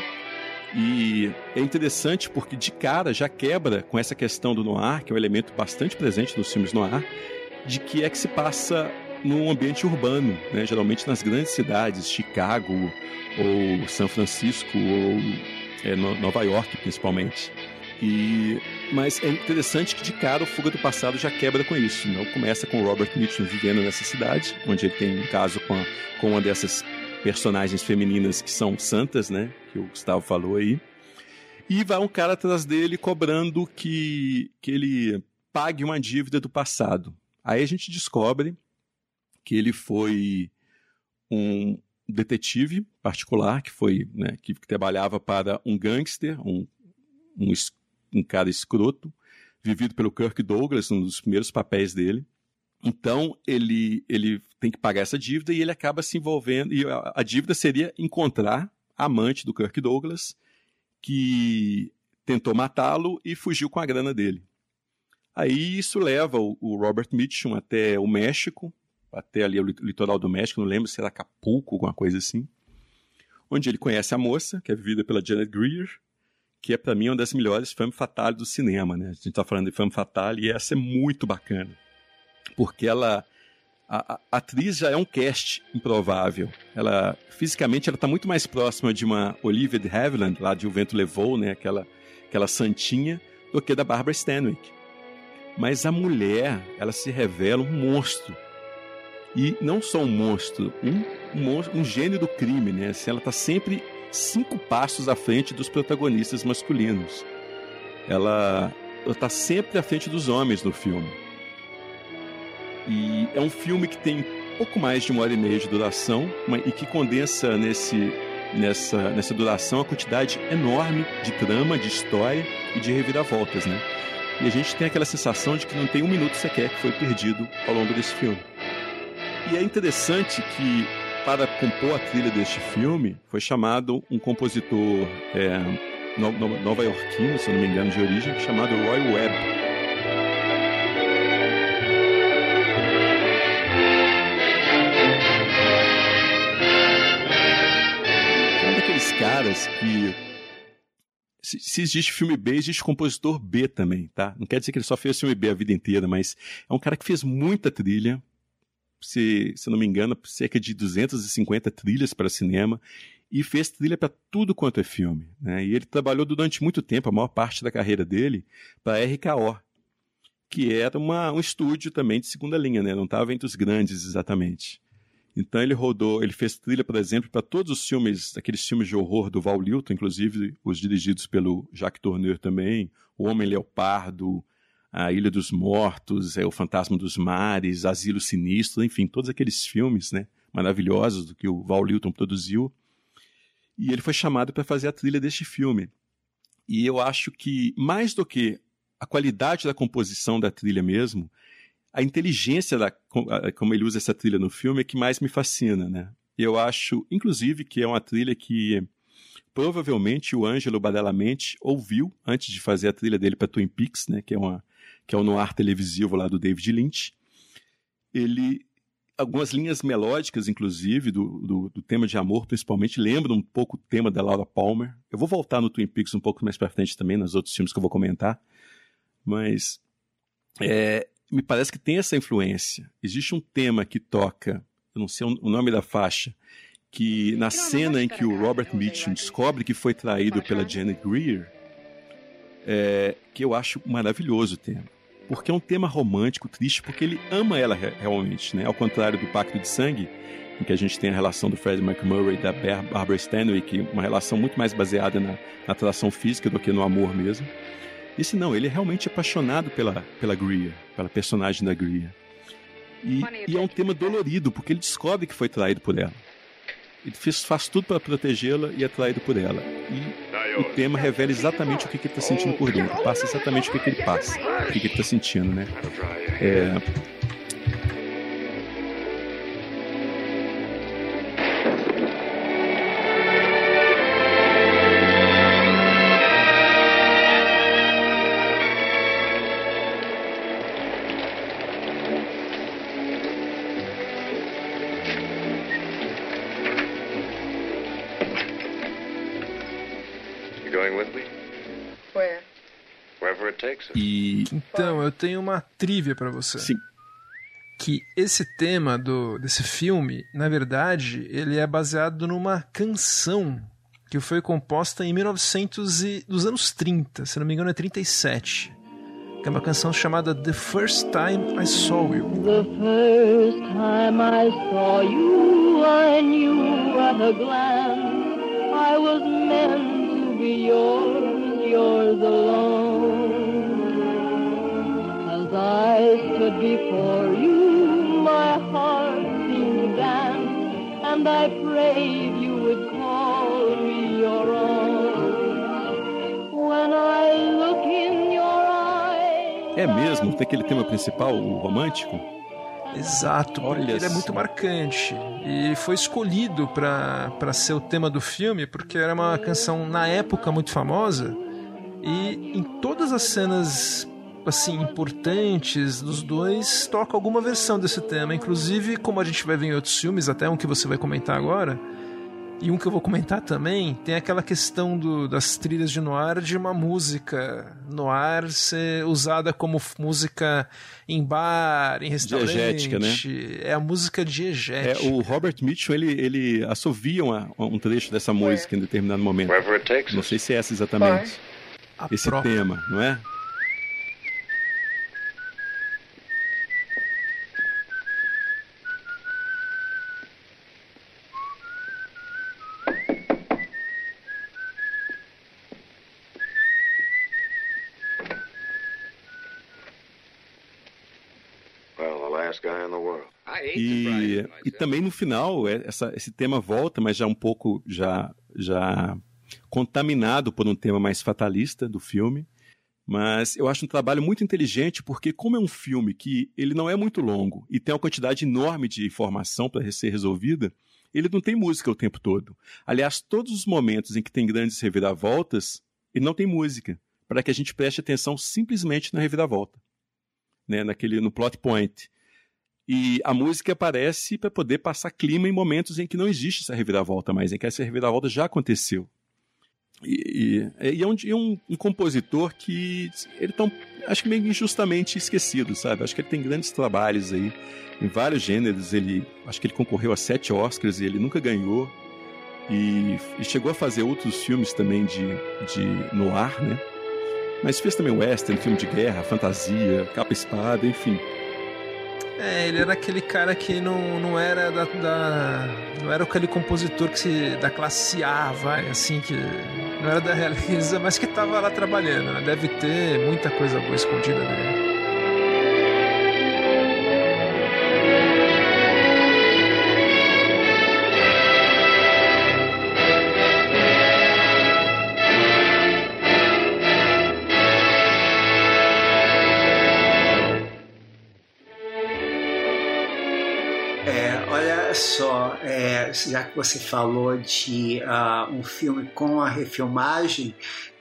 e é interessante porque de cara já quebra com essa questão do noir, que é um elemento bastante presente nos filmes noir, de que é que se passa num ambiente urbano, né? geralmente nas grandes cidades, Chicago ou São Francisco ou é, Nova York principalmente. E, mas é interessante que de cara o Fuga do Passado já quebra com isso. Não começa com Robert Mitchum vivendo nessa cidade, onde ele tem um caso com, a, com uma dessas personagens femininas que são santas, né? Que o Gustavo falou aí. E vai um cara atrás dele cobrando que, que ele pague uma dívida do passado. Aí a gente descobre que ele foi um, detetive particular que foi, né, que, que trabalhava para um gangster, um, um, um cara escroto, vivido pelo Kirk Douglas, um dos primeiros papéis dele. Então ele ele tem que pagar essa dívida e ele acaba se envolvendo e a, a dívida seria encontrar a amante do Kirk Douglas que tentou matá-lo e fugiu com a grana dele. Aí isso leva o, o Robert Mitchum até o México, até ali o litoral do México, não lembro se era Acapulco, alguma coisa assim, onde ele conhece a moça, que é vivida pela Janet Greer, que é para mim uma das melhores femme fatale do cinema, né? A gente está falando de femme fatale e essa é muito bacana, porque ela a, a, atriz já é um cast improvável. Ela fisicamente ela está muito mais próxima de uma Olivia de Havilland lá de O Vento Levou, né? Aquela aquela santinha do que da Barbara Stanwyck. Mas a mulher, ela se revela um monstro e não só um monstro, um, um, um gênio do crime, né? Assim, ela está sempre cinco passos à frente dos protagonistas masculinos. Ela está sempre à frente dos homens no filme. E é um filme que tem pouco mais de uma hora e meia de duração e que condensa nesse, nessa, nessa duração a quantidade enorme de trama, de história e de reviravoltas, né? E a gente tem aquela sensação de que não tem um minuto sequer que foi perdido ao longo desse filme. E é interessante que, para compor a trilha deste filme, foi chamado um compositor é, no, no, nova-iorquino, se não me engano, de origem, chamado Roy Webb. Caras que se, se, existe filme B, existe compositor B também, tá? Não quer dizer que ele só fez filme B a vida inteira, mas é um cara que fez muita trilha, se, se não me engano, cerca de 250 trilhas para cinema e fez trilha para tudo quanto é filme. Né? E ele trabalhou durante muito tempo, a maior parte da carreira dele, para a RKO, que era uma, um estúdio também de segunda linha, né? não estava entre os grandes exatamente. Então ele rodou, ele fez trilha, por exemplo, para todos os filmes, aqueles filmes de horror do Val Lilton, inclusive os dirigidos pelo Jacques Tourneur também, O Homem Leopardo, a Ilha dos Mortos, é o Fantasma dos Mares, Asilo Sinistro, enfim, todos aqueles filmes, né, maravilhosos do que o Val Lilton produziu. E ele foi chamado para fazer a trilha deste filme. E eu acho que mais do que a qualidade da composição da trilha mesmo, a inteligência da como ele usa essa trilha no filme é que mais me fascina, né? Eu acho, inclusive, que é uma trilha que provavelmente o Ângelo Badalamente ouviu antes de fazer a trilha dele para Twin Peaks, né, que é uma que é o noir televisivo lá do David Lynch. Ele algumas linhas melódicas, inclusive, do, do, do, tema de amor, principalmente, lembram um pouco o tema da Laura Palmer. Eu vou voltar no Twin Peaks um pouco mais para frente também, nos outros filmes que eu vou comentar. Mas é, me parece que tem essa influência. Existe um tema que toca, eu não sei o nome da faixa, que na cena em que o Robert Mitchum descobre que foi traído pela Janet Greer, é, que eu acho maravilhoso o tema. Porque é um tema romântico, triste, porque ele ama ela realmente, né? Ao contrário do Pacto de Sangue, em que a gente tem a relação do Fred McMurray e da Barbara Stanwyck, é uma relação muito mais baseada na, na atração física do que no amor mesmo. Esse não, ele é realmente apaixonado pela, pela Greer, pela personagem da Greer. E, e é um tema dolorido, porque ele descobre que foi traído por ela. Ele fez, faz tudo para protegê-la e é traído por ela. E o tema revela exatamente o que, que ele está sentindo por dentro. Passa exatamente o que, que ele passa, o que, que ele está sentindo, né? É, E então eu tenho uma trivia para você. Sim. Que esse tema do desse filme, na verdade, ele é baseado numa canção que foi composta em 1900 e, dos anos 30, se não me engano é 37. Que é uma canção chamada The First Time I Saw You. The first time I saw you, I knew at a glance I was meant be yours, yours alone. I stood before you, my heart seemed dance, and I prayed you would call me your own. When I look in your eyes. É mesmo? Tem aquele tema principal, o romântico? Exato, porque Olha ele é muito marcante. E foi escolhido para ser o tema do filme, porque era uma canção, na época, muito famosa. E em todas as cenas assim importantes dos dois toca alguma versão desse tema, inclusive como a gente vai ver em outros filmes, até um que você vai comentar agora. E um que eu vou comentar também, tem aquela questão do, das trilhas de noir de uma música noir ser usada como música em bar, em restaurante. Diegética, né? É a música diegética. É, o Robert Mitchell, ele, ele assovia uma, um trecho dessa música em determinado momento. Não sei se é essa exatamente. Esse tema, não é? E, e também no final, é, essa, esse tema volta, mas já um pouco já, já contaminado por um tema mais fatalista do filme. Mas eu acho um trabalho muito inteligente, porque como é um filme que ele não é muito longo e tem uma quantidade enorme de informação para ser resolvida, ele não tem música o tempo todo. Aliás, todos os momentos em que tem grandes reviravoltas, ele não tem música, para que a gente preste atenção simplesmente na reviravolta, né, naquele no plot point. E a música aparece para poder passar clima em momentos em que não existe essa reviravolta mais, em que essa reviravolta já aconteceu. E, e, e é, um, um, um, compositor que ele tá, acho que meio injustamente esquecido, sabe? Acho que ele tem grandes trabalhos aí em vários gêneros. Ele, acho que ele concorreu a sete Oscars e ele nunca ganhou. E, e chegou a fazer outros filmes também de, de noir, né? Mas fez também western, filme de guerra, fantasia, capa-espada, enfim. É, ele era aquele cara que não, não era da, da, Não era aquele compositor que se, da classe A, vai, assim, que. Não era da realiza, mas que tava lá trabalhando, né? Deve ter muita coisa boa escondida dele. Já que você falou de uh, um filme com a refilmagem,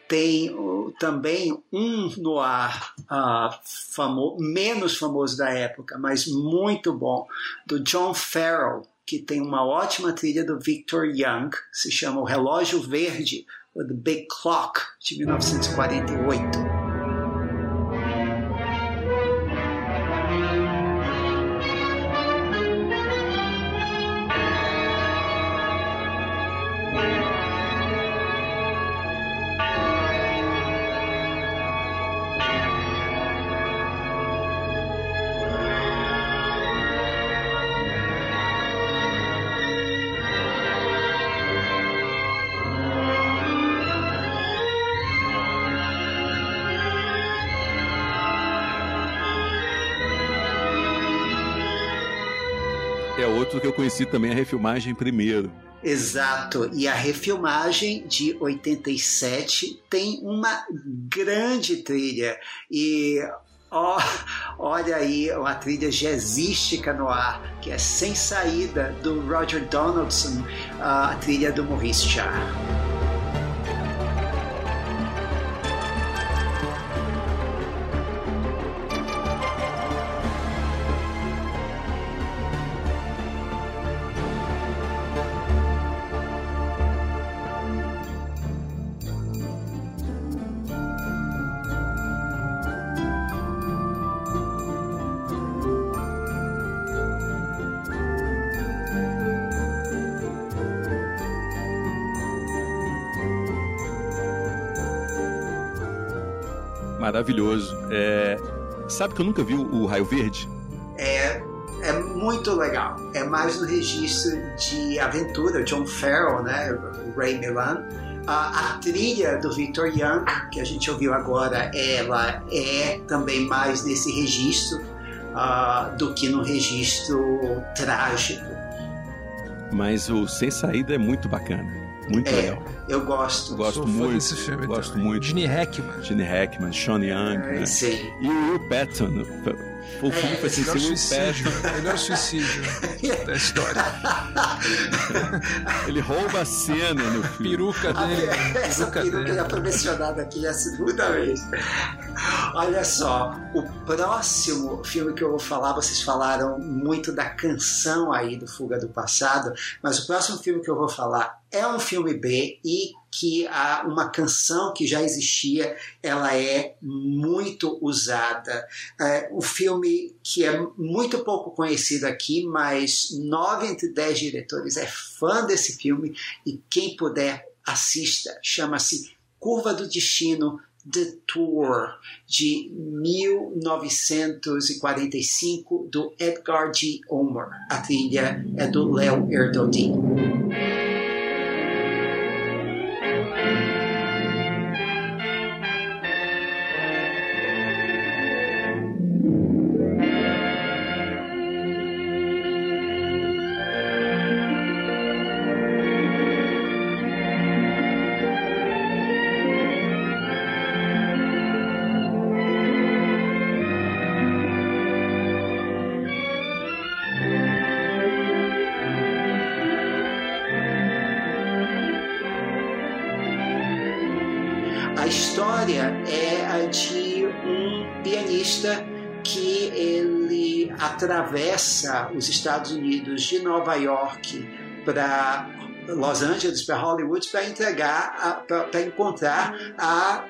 tem uh, também um noir uh, famo menos famoso da época, mas muito bom, do John Farrell, que tem uma ótima trilha do Victor Young, se chama O Relógio Verde, The Big Clock, de 1948. Outro que eu conheci também, a refilmagem primeiro. Exato, e a refilmagem de 87 tem uma grande trilha. E ó, olha aí uma trilha jazzística no ar, que é Sem Saída, do Roger Donaldson, a trilha do Maurice Jarre. Maravilhoso. É... Sabe que eu nunca vi o Raio Verde? É, é muito legal. É mais no registro de aventura, John Farrell, né? Ray Milan. A, a, trilha do Victor Young, que a gente ouviu agora, ela é também mais nesse registro uh, do que no registro trágico. Mas o Sem Saída é muito bacana. Muito é, legal. Eu gosto. Gosto muito. desse filme gosto também. muito. Gene Hackman. Gene Hackman, Sean Young. É, né? Sim. E o Will Patton. O filme é, foi assim, Will Patton. Melhor suicídio da história. Ele rouba a cena no filme. Peruca dele. essa peruca, peruca dele. já foi mencionada aqui a segunda vez. Olha só, o próximo filme que eu vou falar, vocês falaram muito da canção aí do Fuga do Passado, mas o próximo filme que eu vou falar é um filme B e que há uma canção que já existia, ela é muito usada. É um filme que é muito pouco conhecido aqui, mas nove entre dez diretores é fã desse filme e quem puder assista. Chama-se Curva do Destino, The Tour, de 1945, do Edgar G. Ulmer. A trilha é do Léo Erdodin. Os Estados Unidos de Nova York para Los Angeles, para Hollywood, para entregar, para encontrar a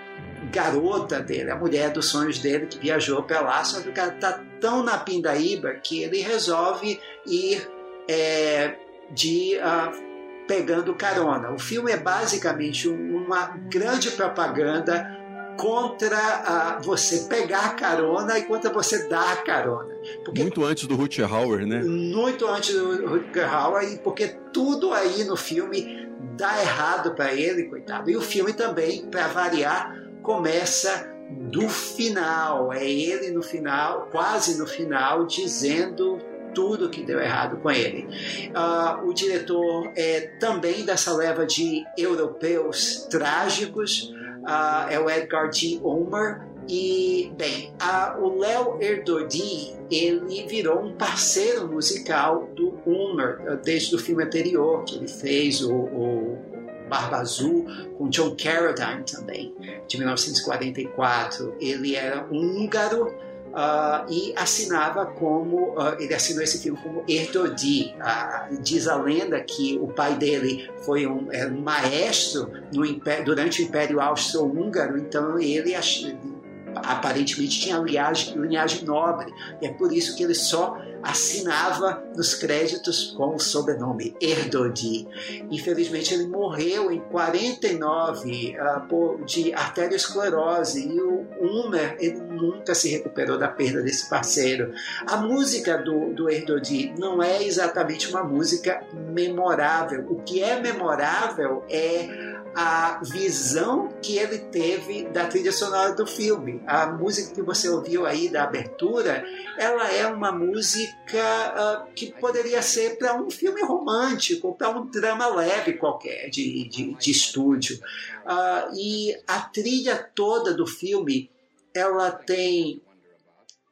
garota dele, a mulher dos sonhos dele que viajou para lá, só que o cara está tão na pindaíba que ele resolve ir é, de uh, pegando carona. O filme é basicamente uma grande propaganda contra você pegar a carona e contra você dar a carona. Porque, muito antes do Rutger Hauer, né? Muito antes do Rutger Hauer, porque tudo aí no filme dá errado para ele, coitado. E o filme também, para variar, começa do final. É ele no final, quase no final, dizendo tudo que deu errado com ele. Uh, o diretor é também dessa leva de europeus trágicos, uh, é o Edgar G. Ulmer, E, bem, a, o Léo Erdodi, ele virou um parceiro musical do Ulmer, desde o filme anterior, que ele fez o, o Barba Azul, com John Carradine também, de 1944. Ele era húngaro Uh, e assinava como uh, ele assinou esse filme como Erdodi. Uh, diz a lenda que o pai dele foi um, um maestro império, durante o Império Austro-Húngaro, então ele aparentemente tinha linhagem, linhagem nobre, e é por isso que ele só assinava nos créditos com o sobrenome Erdodi. Infelizmente, ele morreu em 49 uh, por, de arteriosclerose e o Humer ele nunca se recuperou da perda desse parceiro. A música do, do Erdodi não é exatamente uma música memorável. O que é memorável é a visão que ele teve da trilha sonora do filme. A música que você ouviu aí da abertura, ela é uma música uh, que poderia ser para um filme romântico, para um drama leve qualquer de, de, de estúdio. Uh, e a trilha toda do filme, ela tem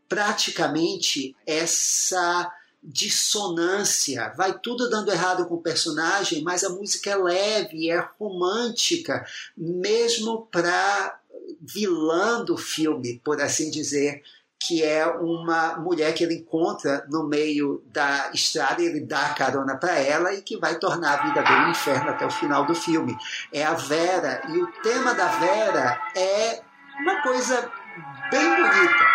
praticamente essa dissonância, vai tudo dando errado com o personagem, mas a música é leve, é romântica, mesmo para vilã do filme, por assim dizer, que é uma mulher que ele encontra no meio da estrada ele dá carona para ela e que vai tornar a vida dele um inferno até o final do filme. É a Vera, e o tema da Vera é uma coisa bem bonita.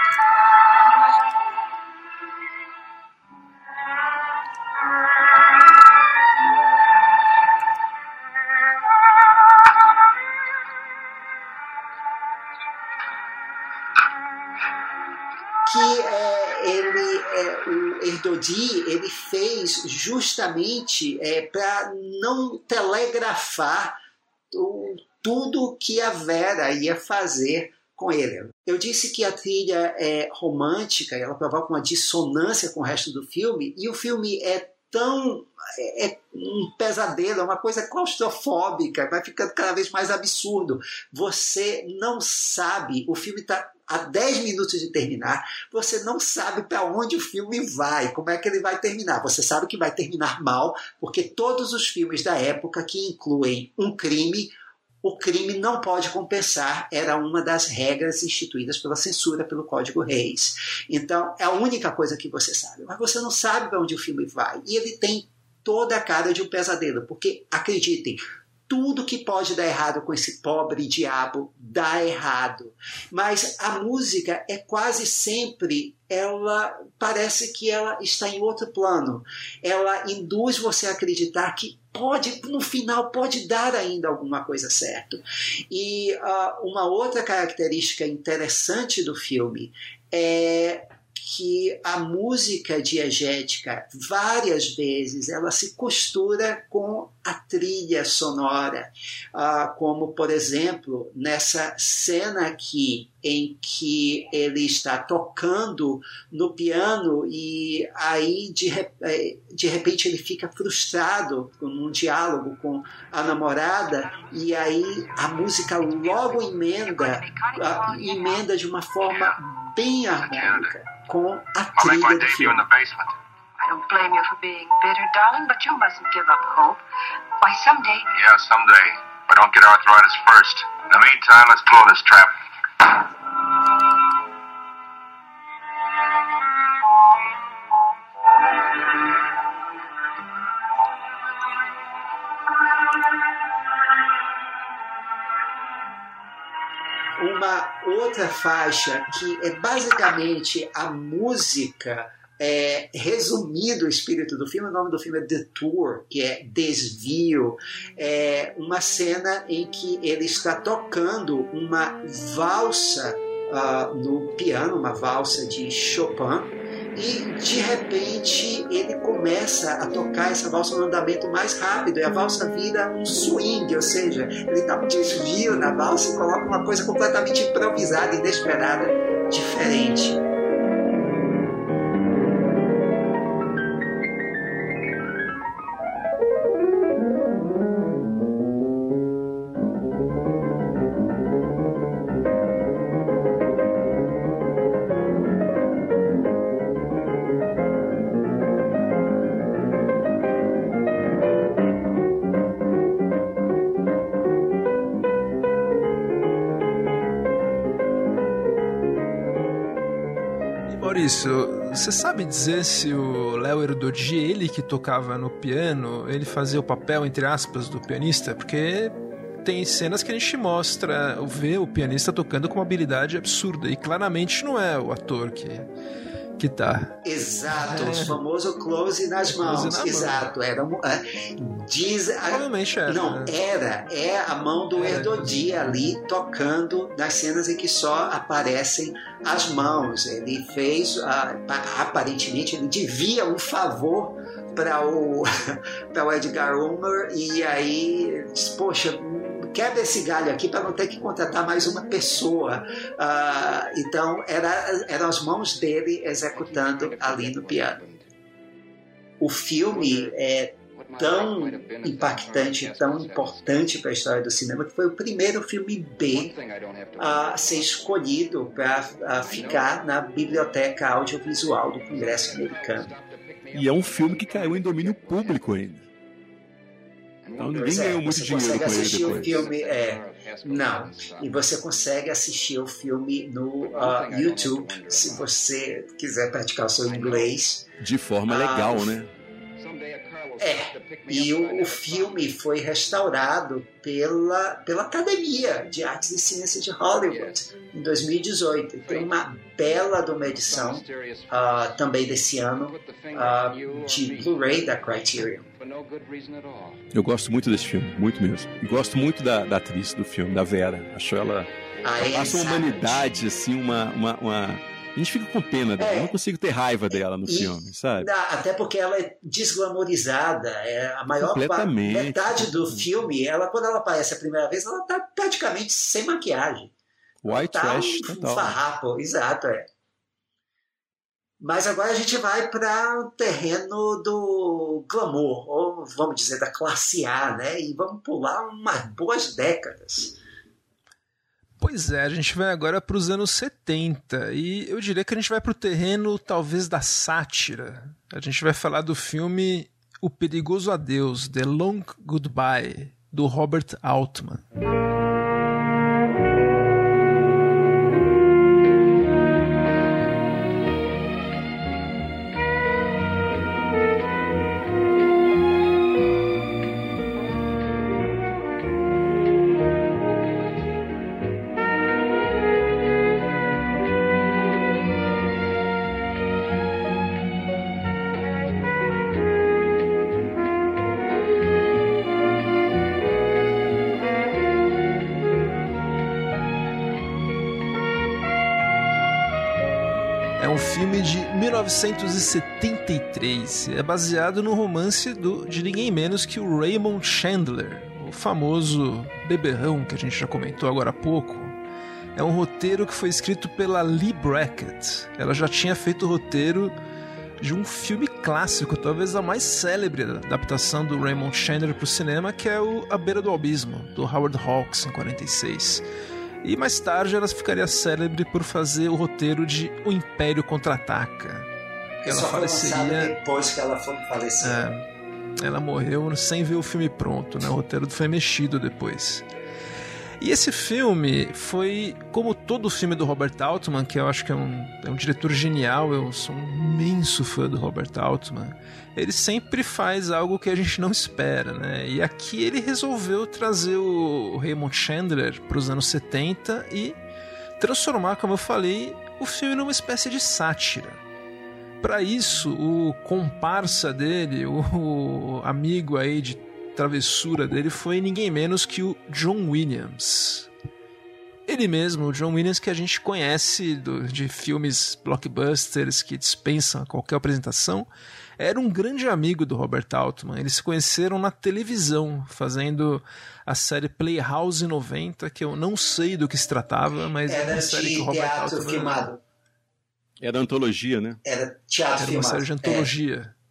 Erdodi ele fez justamente é, para não telegrafar o, tudo que a Vera ia fazer com ele. Eu disse que a trilha é romântica, ela provoca uma dissonância com o resto do filme, e o filme é tão é, é um pesadelo, é uma coisa claustrofóbica, vai ficando cada vez mais absurdo. Você não sabe, o filme está a 10 minutos de terminar, você não sabe para onde o filme vai, como é que ele vai terminar. Você sabe que vai terminar mal, porque todos os filmes da época que incluem um crime, o crime não pode compensar, era uma das regras instituídas pela censura, pelo Código Reis. Então, é a única coisa que você sabe. Mas você não sabe para onde o filme vai. E ele tem toda a cara de um pesadelo, porque, acreditem, tudo que pode dar errado com esse pobre diabo dá errado. Mas a música é quase sempre ela parece que ela está em outro plano. Ela induz você a acreditar que pode, no final, pode dar ainda alguma coisa certa. E uh, uma outra característica interessante do filme é que a música diegética, várias vezes, ela se costura com a trilha sonora, uh, como, por exemplo, nessa cena aqui, em que ele está tocando no piano e aí, de, eh, de repente, ele fica frustrado num diálogo com a namorada e aí a música logo emenda, uh, emenda de uma forma bem harmônica com a in the basement. I don't blame you for being bitter, darling, but you mustn't give up hope. Why, someday. Yeah, someday. But don't get arthritis first. In the meantime, let's blow this trap. Outra faixa que é basicamente a música é, resumindo o espírito do filme, o nome do filme é Detour, que é desvio. É uma cena em que ele está tocando uma valsa uh, no piano, uma valsa de Chopin e de repente ele começa a tocar essa valsa no andamento mais rápido e a valsa vira um swing, ou seja, ele dá um desvio na valsa e coloca uma coisa completamente improvisada, inesperada, diferente. Dizer se o Léo Erdodi, ele que tocava no piano, ele fazia o papel, entre aspas, do pianista? Porque tem cenas que a gente mostra, vê o pianista tocando com uma habilidade absurda, e claramente não é o ator que que tá. Exato, é. o famoso close nas mãos. Close na Exato, mão. era é, diz Provavelmente era. Não, né? era, é a mão do Erdodi ali tocando nas cenas em que só aparecem as mãos. Ele fez, aparentemente, ele devia um favor para o, o Edgar Ulmer e aí, poxa, quebra esse galho aqui para não ter que contratar mais uma pessoa. Uh, então, era, eram as mãos dele executando ali no piano. O filme é tão impactante, tão importante para a história do cinema, que foi o primeiro filme B a ser escolhido para ficar na biblioteca audiovisual do Congresso americano. E é um filme que caiu em domínio público ainda. Então ninguém é, ganhou muito dinheiro com ele depois. O filme, é, não. E você consegue assistir o filme no uh, YouTube, se você quiser praticar o seu inglês. De forma legal, uh, né? É, e o, o, filme foi restaurado pela, pela Academia de Artes e Ciências de Hollywood em 2018. Tem uma bela de uma edição uh, também desse ano uh, de Blu-ray da Criterion. Eu gosto muito desse filme, muito mesmo. E gosto muito da, da atriz do filme, da Vera. Acho ela. Ah, ela passa uma humanidade, assim, uma, uma, uma a gente fica com pena dela. É, eu não consigo ter raiva dela no e, filme, sabe? Até porque ela é desglamorizada. É a maior metade do filme, ela quando ela aparece a primeira vez, ela tá praticamente sem maquiagem. White tá trash um, total. Um farrapo, exato, é. Mas agora a gente vai para o terreno do glamour, ou vamos dizer da classe A, né? E vamos pular umas boas décadas. Pois é, a gente vai agora para os anos 70 e eu diria que a gente vai para o terreno talvez da sátira. A gente vai falar do filme O Perigoso Adeus, The Long Goodbye, do Robert Altman. 1973. É baseado no romance do, de ninguém menos que o Raymond Chandler, o famoso beberrão que a gente já comentou agora há pouco. É um roteiro que foi escrito pela Lee Brackett. Ela já tinha feito o roteiro de um filme clássico, talvez a mais célebre adaptação do Raymond Chandler para o cinema, que é o A Beira do Abismo, do Howard Hawks, em 46. E mais tarde ela ficaria célebre por fazer o roteiro de O Império Contra-Ataca. Ela só faleceria depois que ela faleceu. É, ela morreu sem ver o filme pronto, né? O roteiro foi mexido depois. E esse filme foi, como todo filme do Robert Altman, que eu acho que é um, é um diretor genial, eu sou um imenso fã do Robert Altman, ele sempre faz algo que a gente não espera, né? E aqui ele resolveu trazer o Raymond Chandler para os anos 70 e transformar, como eu falei, o filme numa espécie de sátira. Para isso, o comparsa dele, o amigo aí de travessura dele foi ninguém menos que o John Williams. Ele mesmo, o John Williams, que a gente conhece do, de filmes blockbusters que dispensam qualquer apresentação, era um grande amigo do Robert Altman. Eles se conheceram na televisão, fazendo a série Playhouse 90, que eu não sei do que se tratava, mas era uma série que o Robert Altman. Filmado. Era antologia, né? Era teatro Era uma série de antologia. É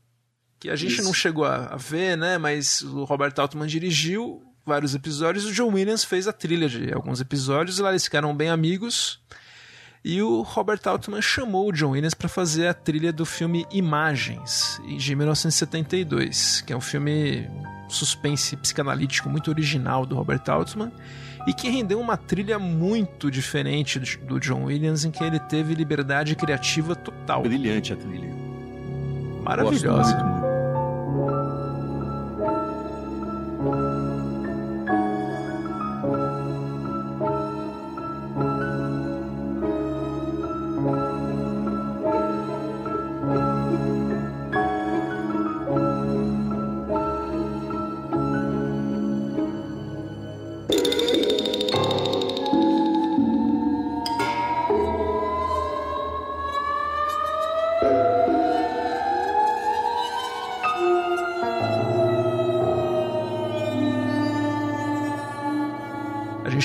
que a gente Isso. não chegou a, a, ver, né? Mas o Robert Altman dirigiu vários episódios, o John Williams fez a trilha de alguns episódios, e lá eles ficaram bem amigos. E o Robert Altman chamou o John Williams para fazer a trilha do filme Imagens, de 1972, que é um filme suspense psicanalítico muito original do Robert Altman e que rendeu uma trilha muito diferente do John Williams, em que ele teve liberdade criativa total. Brilhante a trilha. Maravilhosa.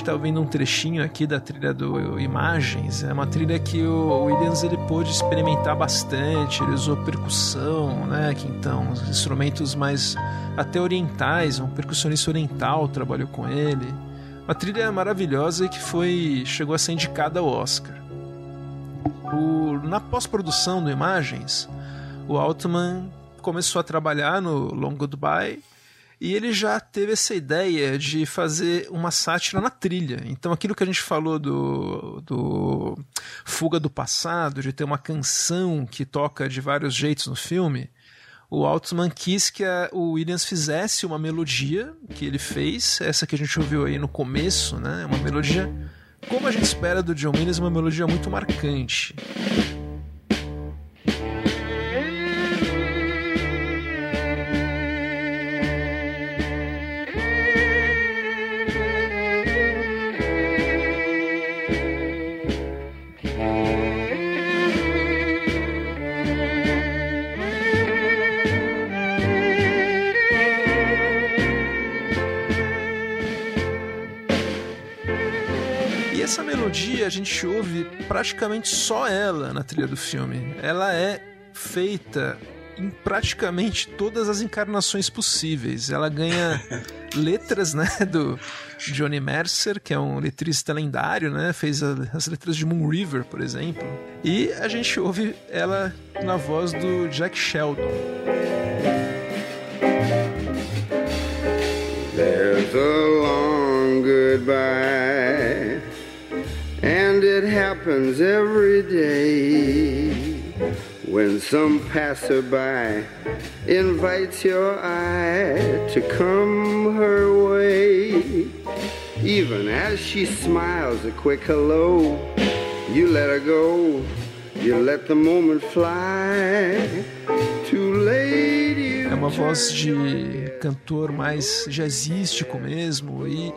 Está ouvindo um trechinho aqui da trilha do Imagens. É uma trilha que o Williams ele pôde experimentar bastante. Ele usou percussão, né? Que então os instrumentos mais até orientais, um percussionista oriental trabalhou com ele. Uma trilha maravilhosa que foi chegou a ser indicada ao Oscar. O, na pós-produção do Imagens, o Altman começou a trabalhar no Long Goodbye e ele já teve essa ideia de fazer uma sátira na trilha. Então, aquilo que a gente falou do, do Fuga do Passado, de ter uma canção que toca de vários jeitos no filme, o Altman quis que a, o Williams fizesse uma melodia que ele fez, essa que a gente ouviu aí no começo, né? Uma melodia, como a gente espera do John Williams, uma melodia muito marcante. A gente ouve praticamente só ela na trilha do filme. Ela é feita em praticamente todas as encarnações possíveis. Ela ganha letras, né, do Johnny Mercer, que é um letrista lendário, né, fez as letras de Moon River, por exemplo. E a gente ouve ela na voz do Jack Sheldon. There's a long goodbye it happens every day when some passerby invites your eye to come her way. Even as she smiles a quick hello, you let her go, you let the moment fly. Too late. É uma voz de cantor mais jazzístico mesmo e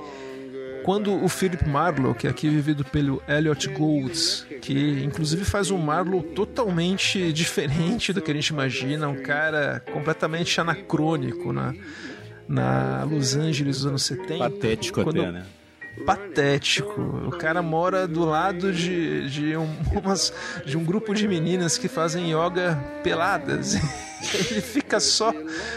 quando o Philip Marlowe, que é aqui vivido pelo Elliot Gould, que inclusive faz um Marlowe totalmente diferente do que a gente imagina, um cara completamente anacrônico na, na Los Angeles dos anos 70. Patético quando, até, né? patético. O cara mora do lado de, de, um, umas, de um grupo de meninas que fazem yoga peladas. Ele fica só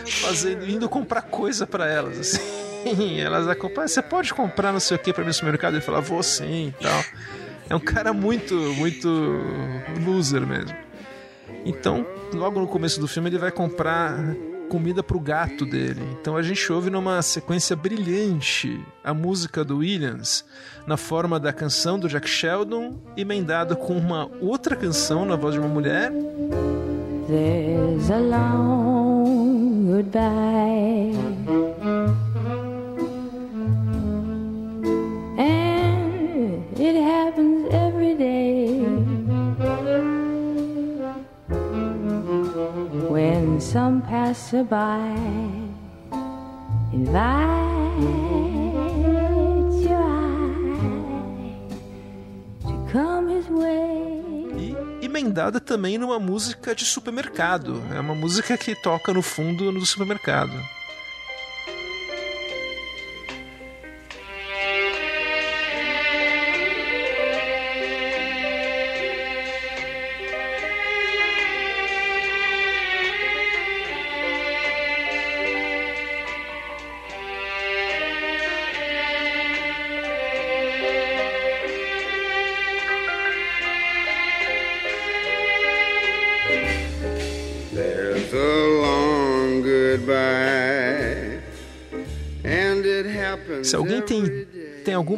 fazendo, indo comprar coisa para elas, assim. elas acompanham. Você pode comprar não sei o que pra mim no supermercado? Ele fala, vou sim e tal. É um cara muito, muito loser mesmo. Então, logo no começo do filme, ele vai comprar comida pro gato dele. Então a gente ouve numa sequência brilhante a música do Williams na forma da canção do Jack Sheldon, emendada com uma outra canção na voz de uma mulher. There's a long goodbye. It happens every day. When some passerby invites your eye to come his way. E emendada também numa música de supermercado. É uma música que toca no fundo do supermercado.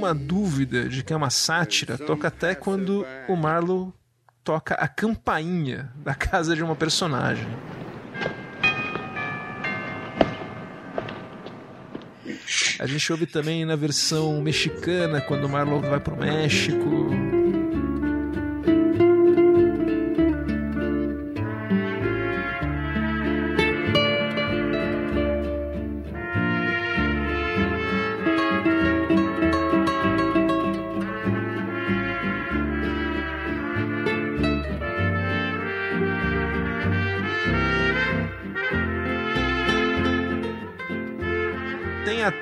Alguma dúvida de que é uma sátira, toca até quando o Marlowe toca a campainha da casa de uma personagem. A gente ouve também na versão mexicana, quando o Marlon vai pro México.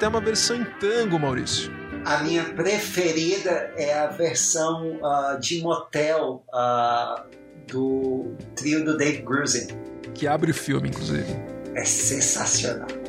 Até uma versão em tango, Maurício. A minha preferida é a versão uh, de motel uh, do trio do Dave Grusin. Que abre o filme, inclusive. É sensacional.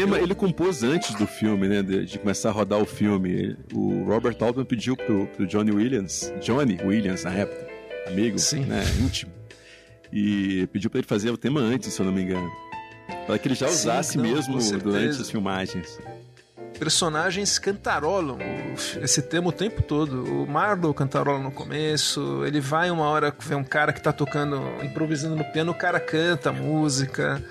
Tema ele compôs antes do filme, né? De, de começar a rodar o filme. O Robert Altman pediu pro, pro Johnny Williams, Johnny Williams na época, amigo, Sim. né? Íntimo. E pediu para ele fazer o tema antes, se eu não me engano. Para que ele já usasse Sim, não, mesmo durante as filmagens personagens cantarolam esse tema o tempo todo. O Marlowe cantarola no começo, ele vai uma hora ver um cara que tá tocando, improvisando no piano, o cara canta a música.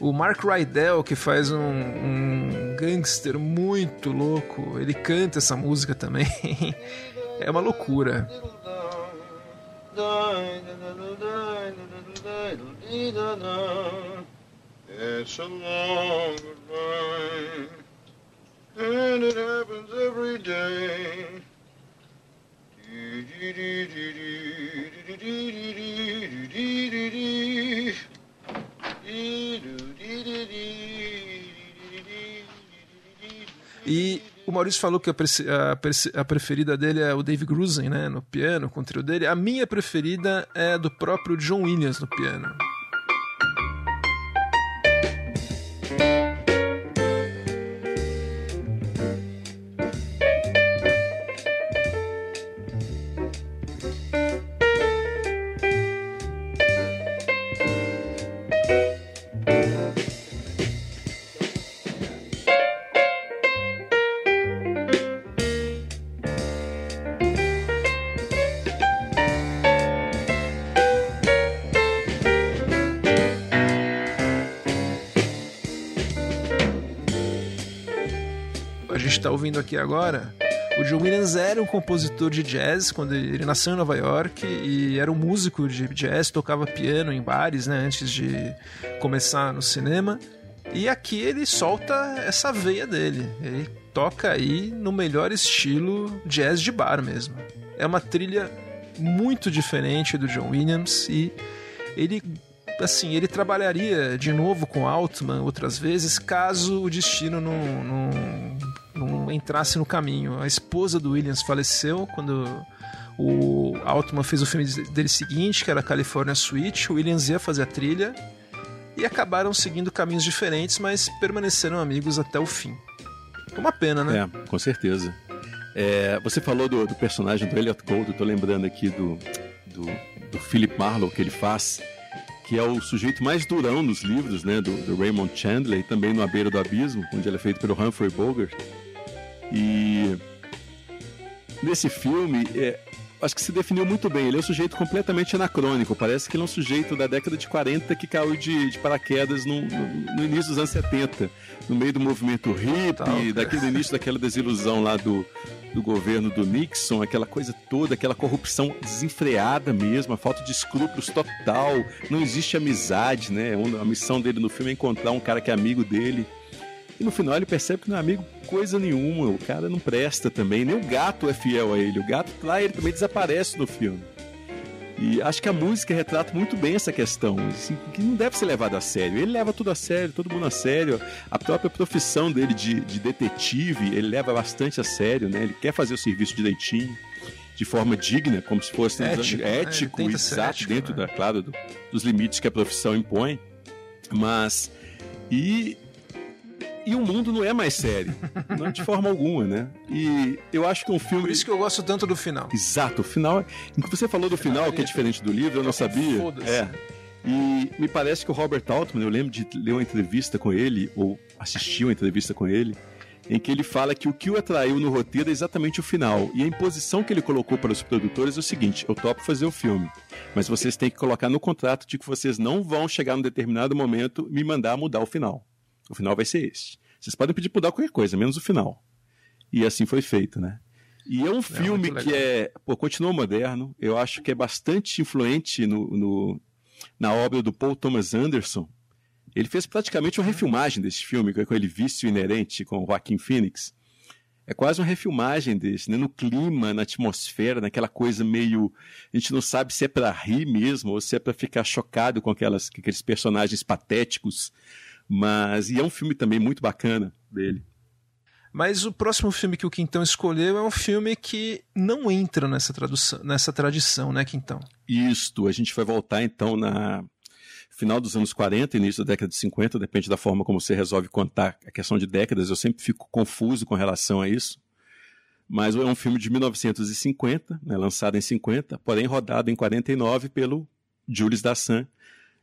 O Mark Rydell, que faz um, um gangster muito louco, ele canta essa música também. é uma loucura. It's a long goodbye, and it happens every day. E o Maurício falou que a, a, a, preferida dele é o Dave Grusin, né, no piano, com o trio dele. A minha preferida é do próprio John Williams no piano. Ouvindo aqui agora, o John Williams era um compositor de jazz quando ele nasceu em Nova York e era um músico de jazz, tocava piano em bares, né, antes de começar no cinema. E aqui ele solta essa veia dele. Ele toca aí no melhor estilo jazz de bar mesmo. É uma trilha muito diferente do John Williams e ele assim, ele trabalharia de novo com Altman outras vezes caso o destino não, não não entrasse no caminho. A esposa do Williams faleceu quando o Altman fez o filme dele seguinte, que era California Suite. O Williams ia fazer a trilha e acabaram seguindo caminhos diferentes, mas permaneceram amigos até o fim. Uma pena, né? É, com certeza. É, você falou do, do, personagem do Elliot Gold, eu tô lembrando aqui do, do, do, Philip Marlowe que ele faz, que é o sujeito mais durão nos livros, né, do, do Raymond Chandler e também no A Beira do Abismo, onde ele é feito pelo Humphrey Bogart. E nesse filme, é, acho que se definiu muito bem. Ele é um sujeito completamente anacrônico. Parece que ele é um sujeito da década de 40 que caiu de, de paraquedas no, no, no, início dos anos 70, no meio do movimento hippie, daquele início daquela desilusão lá do, do governo do Nixon, aquela coisa toda, aquela corrupção desenfreada mesmo, a falta de escrúpulos total. Não existe amizade, né? A missão dele no filme é encontrar um cara que é amigo dele. E no final ele percebe que não é amigo coisa nenhuma, o cara não presta também, nem o gato é fiel a ele. O gato lá ele também desaparece no filme. E acho que a música retrata muito bem essa questão, assim, que não deve ser levado a sério. Ele leva tudo a sério, todo mundo a sério. A própria profissão dele de, de detetive, ele leva bastante a sério, né? Ele quer fazer o serviço direitinho. de forma digna, como se fosse ético, ético é, exato, ético, dentro né? da, claro, do, dos limites que a profissão impõe. Mas. E e o mundo não é mais sério. não de forma alguma, né? E eu acho que um filme. Por isso que eu gosto tanto do final. Exato, o final. Você falou do final, que é diferente do livro, eu não sabia. É. E me parece que o Robert Altman, eu lembro de ler uma entrevista com ele, ou assistir uma entrevista com ele, em que ele fala que o que o atraiu no roteiro é exatamente o final. E a imposição que ele colocou para os produtores é o seguinte: eu topo fazer o filme, mas vocês têm que colocar no contrato de que vocês não vão chegar num determinado momento me mandar mudar o final. O final vai ser esse. Vocês podem pedir para mudar qualquer coisa, menos o final. E assim foi feito, né? E é um é, filme que é, pô, continua moderno. Eu acho que é bastante influente no, no, na obra do Paul Thomas Anderson. Ele fez praticamente uma refilmagem desse filme, com aquele vício inerente com o Joaquim Phoenix. É quase uma refilmagem desse, né? no clima, na atmosfera, naquela coisa meio. A gente não sabe se é para rir mesmo ou se é para ficar chocado com, aquelas, com aqueles personagens patéticos mas. E é um filme também muito bacana dele. Mas o próximo filme que o Quintão escolheu é um filme que não entra nessa, tradução, nessa tradição, né, Quintão? Isto, a gente vai voltar então na final dos anos 40, início da década de 50, depende da forma como você resolve contar a questão de décadas, eu sempre fico confuso com relação a isso. Mas é um filme de 1950, né, lançado em 50, porém rodado em 49 pelo Jules Dassin,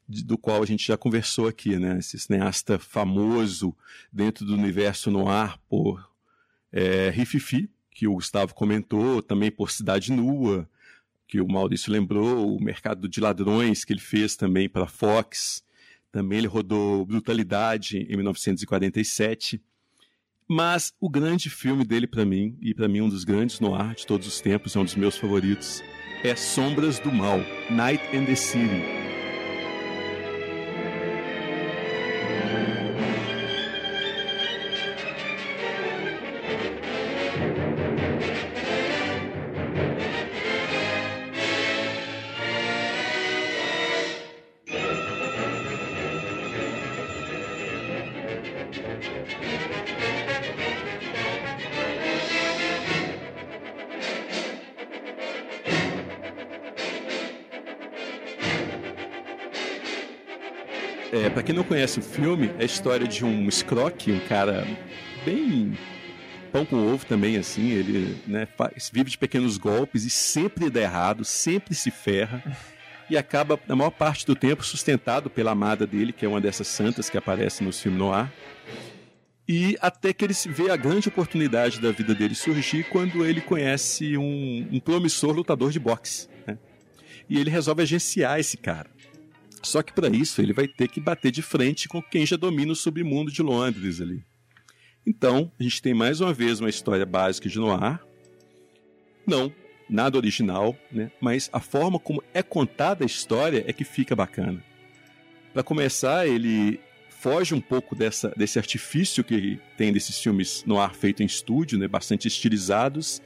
do qual a gente já conversou aqui, né? Esse cineasta famoso dentro do universo noir por é, Rififi, que o Gustavo comentou, também por Cidade Nua, que o Maurício lembrou, o Mercado de Ladrões, que ele fez também para Fox. Também ele rodou Brutalidade em 1947. Mas o grande filme dele para mim, e para mim um dos grandes noir de todos os tempos, é um dos meus favoritos, é Sombras do Mal, Night in the City, conhece o filme, é a história de um escroque, um cara bem pão com ovo também, assim. Ele né, faz, vive de pequenos golpes e sempre dá errado, sempre se ferra. E acaba, na maior parte do tempo, sustentado pela amada dele, que é uma dessas santas que aparece no filme no ar. E até que ele vê a grande oportunidade da vida dele surgir quando ele conhece um, um promissor lutador de boxe. Né? E ele resolve agenciar esse cara. Só que para isso ele vai ter que bater de frente com quem já domina o submundo de Londres ali. Então, a gente tem mais uma vez uma história básica de Noir. Não, nada original, né? mas a forma como é contada a história é que fica bacana. Para começar, ele foge um pouco dessa, desse artifício que tem desses filmes no ar feito em estúdio, né? bastante estilizados,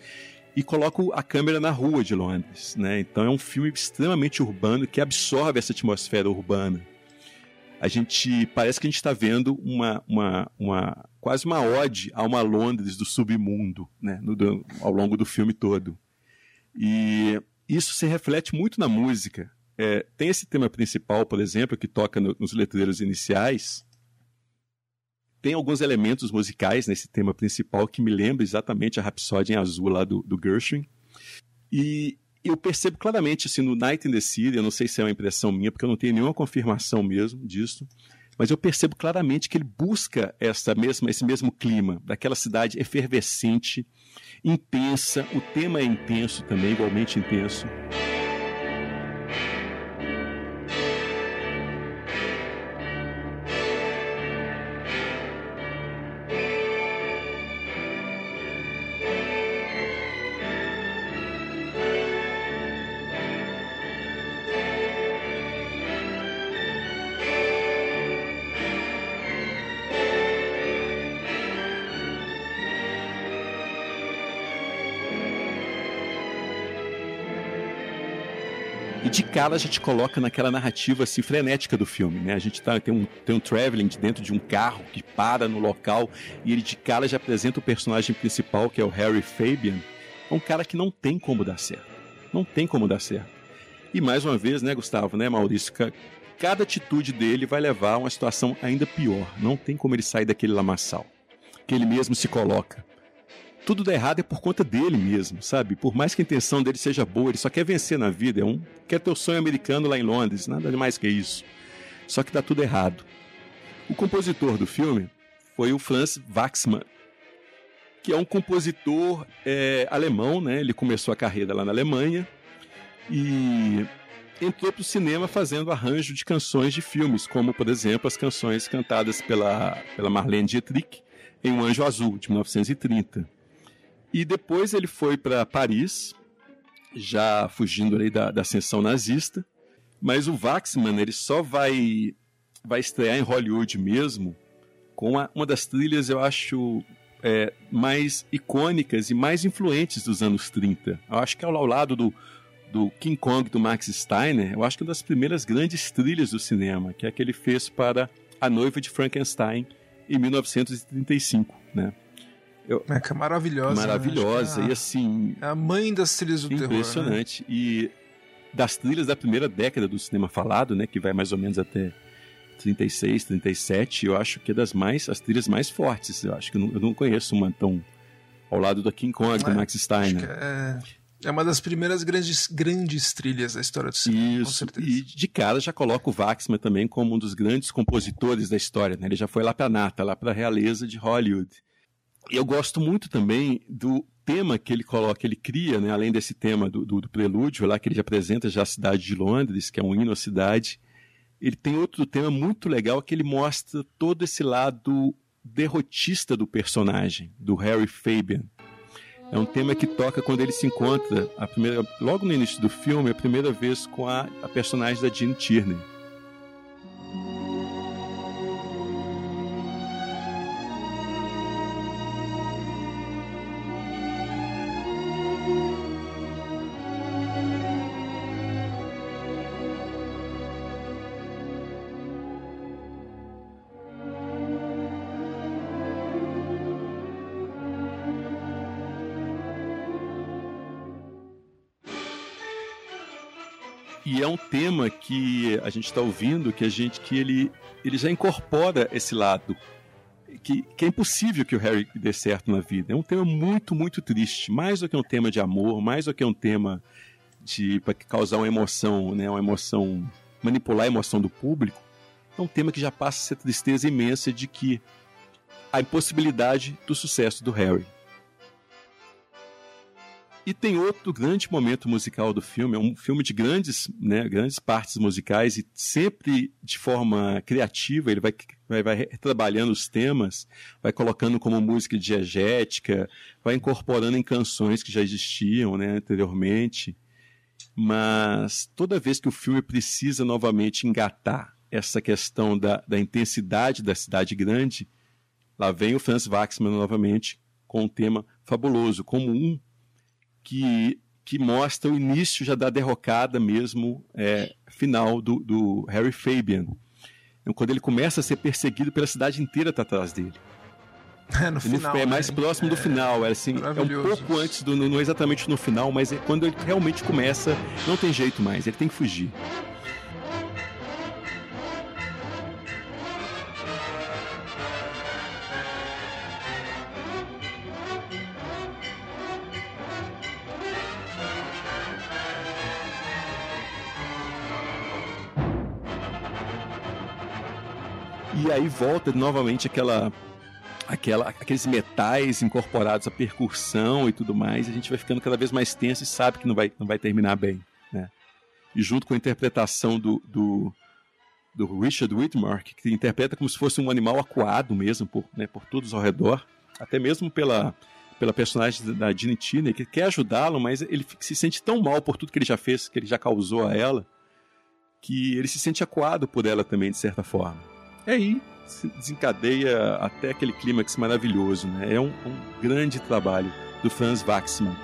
e coloco a câmera na rua de Londres, né? Então é um filme extremamente urbano que absorve essa atmosfera urbana. A gente parece que a gente está vendo uma, uma, uma quase uma ode a uma Londres do submundo, né? No, do, ao longo do filme todo. E isso se reflete muito na música. É, tem esse tema principal, por exemplo, que toca no, nos letreiros iniciais, tem alguns elementos musicais nesse tema principal que me lembram exatamente a Rhapsody em Azul lá do, do Gershwin. E eu percebo claramente, assim, no Night in the City, eu não sei se é uma impressão minha, porque eu não tenho nenhuma confirmação mesmo disso, mas eu percebo claramente que ele busca essa mesma, esse mesmo clima, daquela cidade efervescente, intensa, o tema é intenso também, igualmente intenso. E de cara a gente coloca naquela narrativa assim, frenética do filme, né? A gente tá, tem, um, tem um traveling dentro de um carro que para no local e ele de cara já apresenta o personagem principal, que é o Harry Fabian, É um cara que não tem como dar certo. Não tem como dar certo. E mais uma vez, né, Gustavo, né, Maurício, cada atitude dele vai levar a uma situação ainda pior. Não tem como ele sair daquele lamaçal que ele mesmo se coloca. Tudo dá errado é por conta dele mesmo, sabe? Por mais que a intenção dele seja boa, ele só quer vencer na vida, é um quer ter o sonho americano lá em Londres, nada mais que isso. Só que dá tudo errado. O compositor do filme foi o Franz Waxman, que é um compositor é, alemão, né? Ele começou a carreira lá na Alemanha e entrou para o cinema fazendo arranjo de canções de filmes, como, por exemplo, as canções cantadas pela, pela Marlene Dietrich em Um Anjo Azul, de 1930. E depois ele foi para Paris, já fugindo ali da, da ascensão nazista, mas o Waxman ele só vai, vai estrear em Hollywood mesmo com a, uma das trilhas, eu acho, é, mais icônicas e mais influentes dos anos 30. Eu acho que ao, ao lado do, do King Kong do Max Steiner, eu acho que é uma das primeiras grandes trilhas do cinema, que é a que ele fez para A Noiva de Frankenstein, em 1935, né? Eu, é que é maravilhosa. Né? Maravilhosa, né? e assim... É a mãe das trilhas do impressionante. terror, né? E das trilhas da primeira década do cinema falado, né, que vai mais ou menos até 36, 37, eu acho que é das mais, as trilhas mais fortes. Eu acho que eu não, eu não conheço uma tão ao lado do King Kong, é, do Max Steiner. É, é, uma das primeiras grandes, grandes trilhas da história do cinema. Isso, e de cara já coloca o Waxman também como um dos grandes compositores da história. Né? Ele já foi lá para a nata, lá para a realeza de Hollywood. E eu gosto muito também do tema que ele coloca, ele cria, né? além desse tema do, do, do prelúdio lá, que ele apresenta já a cidade de Londres, que é um hino à cidade. Ele tem outro tema muito legal que ele mostra todo esse lado derrotista do personagem, do Harry Fabian. É um tema que toca quando ele se encontra, a primeira, logo no início do filme, a primeira vez com a, a personagem da Jean Tierney. Tema que a gente está ouvindo, que a gente que ele, ele já incorpora esse lado que, que, é impossível que o Harry dê certo na vida. É um tema muito, muito triste. Mais do que um tema de amor, mais do que um tema de para causar uma emoção, né, uma emoção, manipular a emoção do público. É um tema que já passa a ser tristeza imensa de que a impossibilidade do sucesso do Harry. E tem outro grande momento musical do filme, é um filme de grandes, né, grandes partes musicais e sempre de forma criativa, ele vai, vai, vai trabalhando os temas, vai colocando como música diegética, vai incorporando em canções que já existiam né, anteriormente. Mas toda vez que o filme precisa novamente engatar essa questão da, da intensidade da cidade grande, lá vem o Franz Waxman novamente com um tema fabuloso, como um que, que mostra o início já da derrocada mesmo é, final do, do Harry Fabian. Então, quando ele começa a ser perseguido pela cidade inteira está atrás dele. É, no final, é mais né? próximo do é, final, é assim, é um pouco antes do, não exatamente no final, mas é quando ele realmente começa, não tem jeito mais, ele tem que fugir. E aí volta novamente aquela, aquela, aqueles metais incorporados à percussão e tudo mais. A gente vai ficando cada vez mais tenso e sabe que não vai, não vai terminar bem. Né? E junto com a interpretação do, do, do Richard Whitmore, que interpreta como se fosse um animal acuado mesmo por, né, por todos ao redor, até mesmo pela, pela personagem da Ginny Tierney, que quer ajudá-lo, mas ele se sente tão mal por tudo que ele já fez, que ele já causou a ela, que ele se sente acuado por ela também, de certa forma. E aí se desencadeia até aquele clímax maravilhoso. Né? É um, um grande trabalho do Franz Waxman.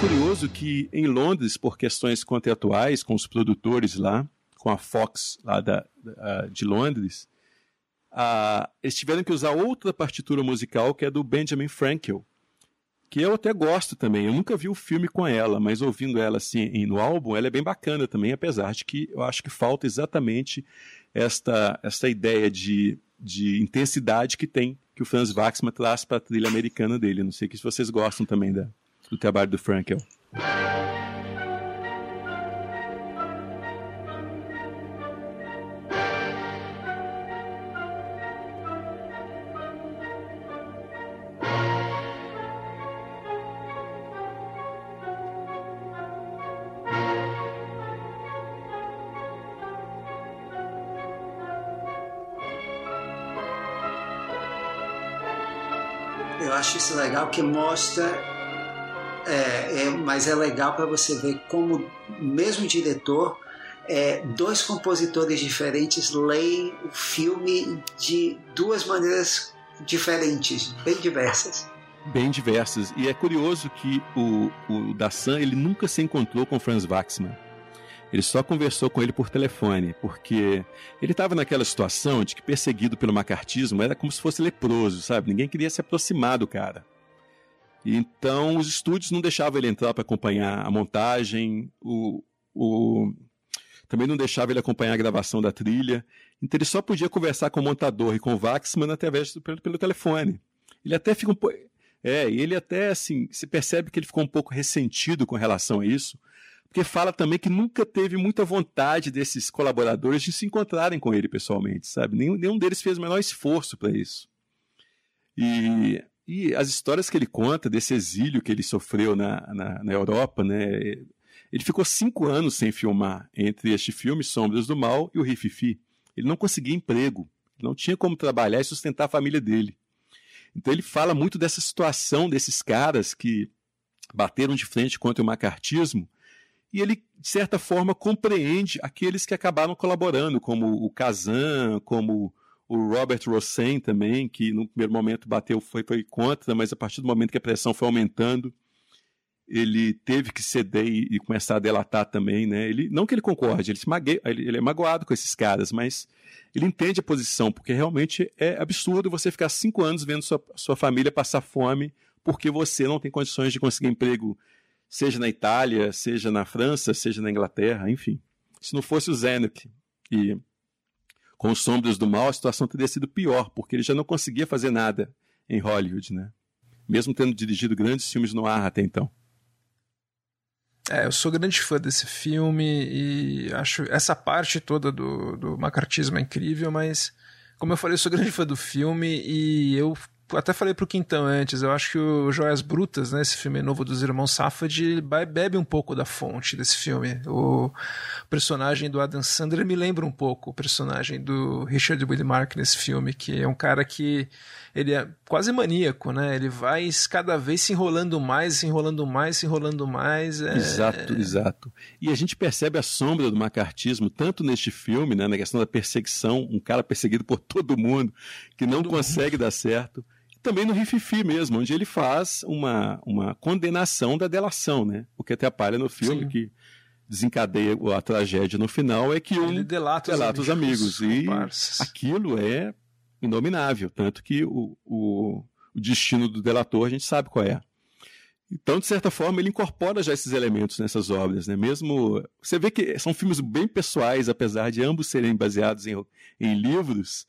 Curioso que em Londres, por questões contratuais com os produtores lá, com a Fox lá da, da de Londres, uh, eles tiveram que usar outra partitura musical que é do Benjamin Frankel, que eu até gosto também. Eu nunca vi o filme com ela, mas ouvindo ela assim no álbum, ela é bem bacana também, apesar de que eu acho que falta exatamente esta, esta ideia de, de intensidade que tem que o Franz Waxman traz para a trilha americana dele. Não sei se vocês gostam também da, do trabalho do Frankel. acho isso legal que mostra, é, é mas é legal para você ver como mesmo diretor, é, dois compositores diferentes leem o filme de duas maneiras diferentes, bem diversas. Bem diversas. E é curioso que o, o ele nunca se encontrou com Franz Waxman. Ele só conversou com ele por telefone, porque ele estava naquela situação de que perseguido pelo macartismo era como se fosse leproso, sabe? Ninguém queria se aproximar do cara. Então os estúdios não deixavam ele entrar para acompanhar a montagem, o, o, também não deixava ele acompanhar a gravação da trilha. Então ele só podia conversar com o montador e com o Waxman através do, pelo, pelo telefone. Ele até fica um pouco. É, ele até assim, se percebe que ele ficou um pouco ressentido com relação a isso, porque fala também que nunca teve muita vontade desses colaboradores de se encontrarem com ele pessoalmente, sabe? Nenhum, nenhum deles fez o menor esforço para isso. E, e as histórias que ele conta desse exílio que ele sofreu na, na, na Europa, né? Ele ficou cinco anos sem filmar entre este filme, Sombras do Mal, e o Rififi. Ele não conseguia emprego, não tinha como trabalhar e sustentar a família dele. Então ele fala muito dessa situação desses caras que bateram de frente contra o macartismo e ele, de certa forma, compreende aqueles que acabaram colaborando, como o Kazan, como o Robert Rosen também, que no primeiro momento bateu, foi, foi contra, mas a partir do momento que a pressão foi aumentando, ele teve que ceder e, e começar a delatar também, né? Ele, não que ele concorde, ele, mague, ele, ele, é magoado com esses caras, mas ele entende a posição, porque realmente é absurdo você ficar cinco anos vendo sua, sua família passar fome porque você não tem condições de conseguir emprego seja na Itália, seja na França, seja na Inglaterra, enfim. Se não fosse o Zenit e com os Sombras do Mal, a situação teria sido pior, porque ele já não conseguia fazer nada em Hollywood, né? Mesmo tendo dirigido grandes filmes no ar até então. É, eu sou grande fã desse filme e acho essa parte toda do, do macartismo é incrível, mas como eu falei, eu sou grande fã do filme e eu até falei pro Quintão antes, eu acho que o Joias Brutas, né, esse filme novo dos irmãos Safad, bebe um pouco da fonte desse filme. O personagem do Adam Sandler me lembra um pouco o personagem do Richard Widmark nesse filme, que é um cara que ele é quase maníaco, né? Ele vai cada vez se enrolando mais, se enrolando mais, se enrolando mais. É... Exato, exato. E a gente percebe a sombra do macartismo tanto neste filme, né, na questão da perseguição, um cara perseguido por todo mundo que não todo consegue mundo. dar certo também no Rififi mesmo, onde ele faz uma, uma condenação da delação, né? O que atrapalha no filme, Sim. que desencadeia a tragédia no final, é que um ele delata, delata os amigos. Os amigos e aquilo é inominável, tanto que o, o, o destino do delator a gente sabe qual é. Então, de certa forma, ele incorpora já esses elementos nessas obras, né? Mesmo você vê que são filmes bem pessoais, apesar de ambos serem baseados em, em livros,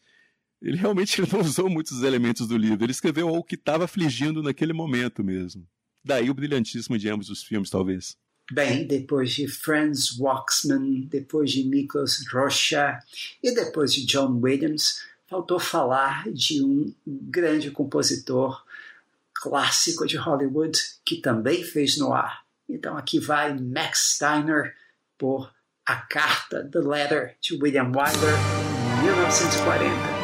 ele realmente não usou muitos elementos do livro. Ele escreveu o que estava afligindo naquele momento mesmo. Daí o brilhantismo de ambos os filmes, talvez. Bem, depois de Franz Waxman, depois de Miklos Rocha e depois de John Williams, faltou falar de um grande compositor clássico de Hollywood que também fez no ar. Então aqui vai Max Steiner por A Carta, The Letter, de William Wyler, em 1940.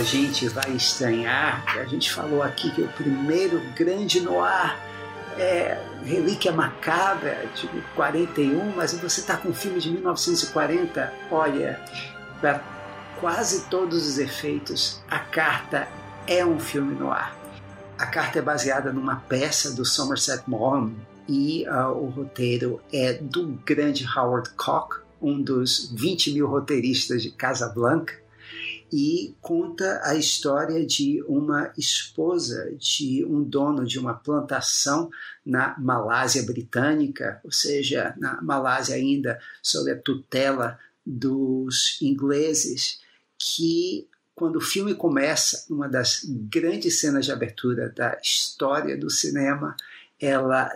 Muita gente vai estranhar, a gente falou aqui que o primeiro grande noir é Relíquia Macabra de 41, mas você está com um filme de 1940, olha, para quase todos os efeitos, a carta é um filme no ar. A carta é baseada numa peça do Somerset Maugham e uh, o roteiro é do grande Howard Koch, um dos 20 mil roteiristas de Casablanca, e conta a história de uma esposa de um dono de uma plantação na Malásia britânica, ou seja, na Malásia ainda sob a tutela dos ingleses, que quando o filme começa, uma das grandes cenas de abertura da história do cinema, ela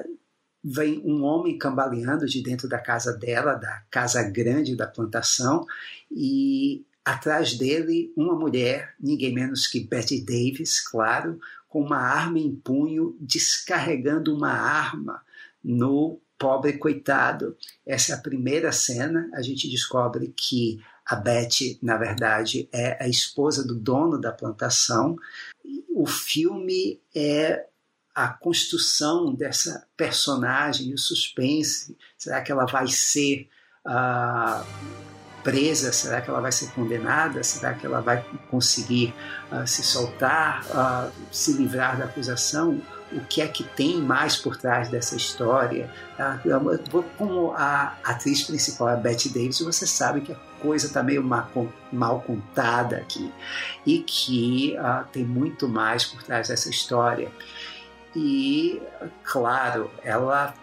vem um homem cambaleando de dentro da casa dela, da casa grande da plantação, e Atrás dele, uma mulher, ninguém menos que Betty Davis, claro, com uma arma em punho, descarregando uma arma no pobre coitado. Essa é a primeira cena. A gente descobre que a Betty, na verdade, é a esposa do dono da plantação. O filme é a construção dessa personagem, o suspense. Será que ela vai ser. Uh, presa? Será que ela vai ser condenada? Será que ela vai conseguir uh, se soltar, uh, se livrar da acusação? O que é que tem mais por trás dessa história? Uh, como a atriz principal, a Betty Davis, você sabe que a coisa está meio mal, mal, contada aqui e que tem muito mais por trás dessa história. E, claro, ela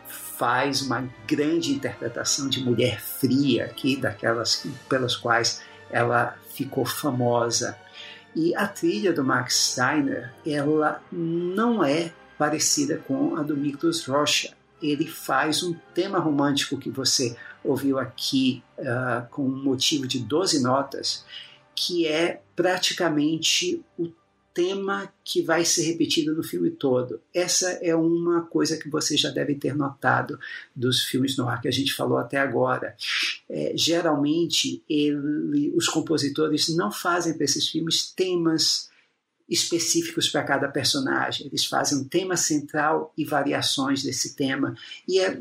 faz uma grande interpretação de mulher fria aqui, daquelas pelas quais ela ficou famosa. E a trilha do Max Steiner, ela não é parecida com a do Miklos Rocha. Ele faz um tema romântico que você ouviu aqui uh, com um motivo de 12 notas, que é praticamente o tema que vai ser repetido no filme todo. Essa é uma coisa que vocês já devem ter notado dos filmes no ar que a gente falou até agora. É, geralmente, ele, os compositores não fazem para esses filmes temas específicos para cada personagem. Eles fazem um tema central e variações desse tema. E é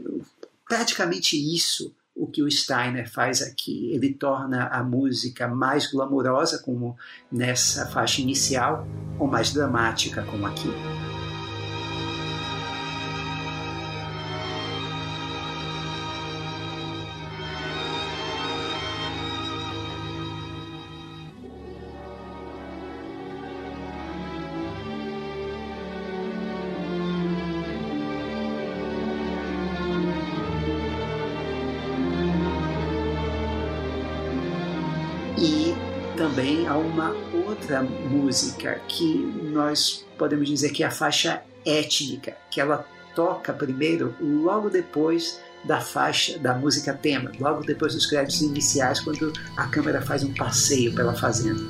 praticamente isso o que o Steiner faz aqui. Ele torna a música mais glamurosa, como nessa faixa inicial, ou mais dramática, como aqui. Há uma outra música que nós podemos dizer que é a faixa étnica, que ela toca primeiro, logo depois da faixa da música tema, logo depois dos créditos iniciais, quando a câmera faz um passeio pela fazenda.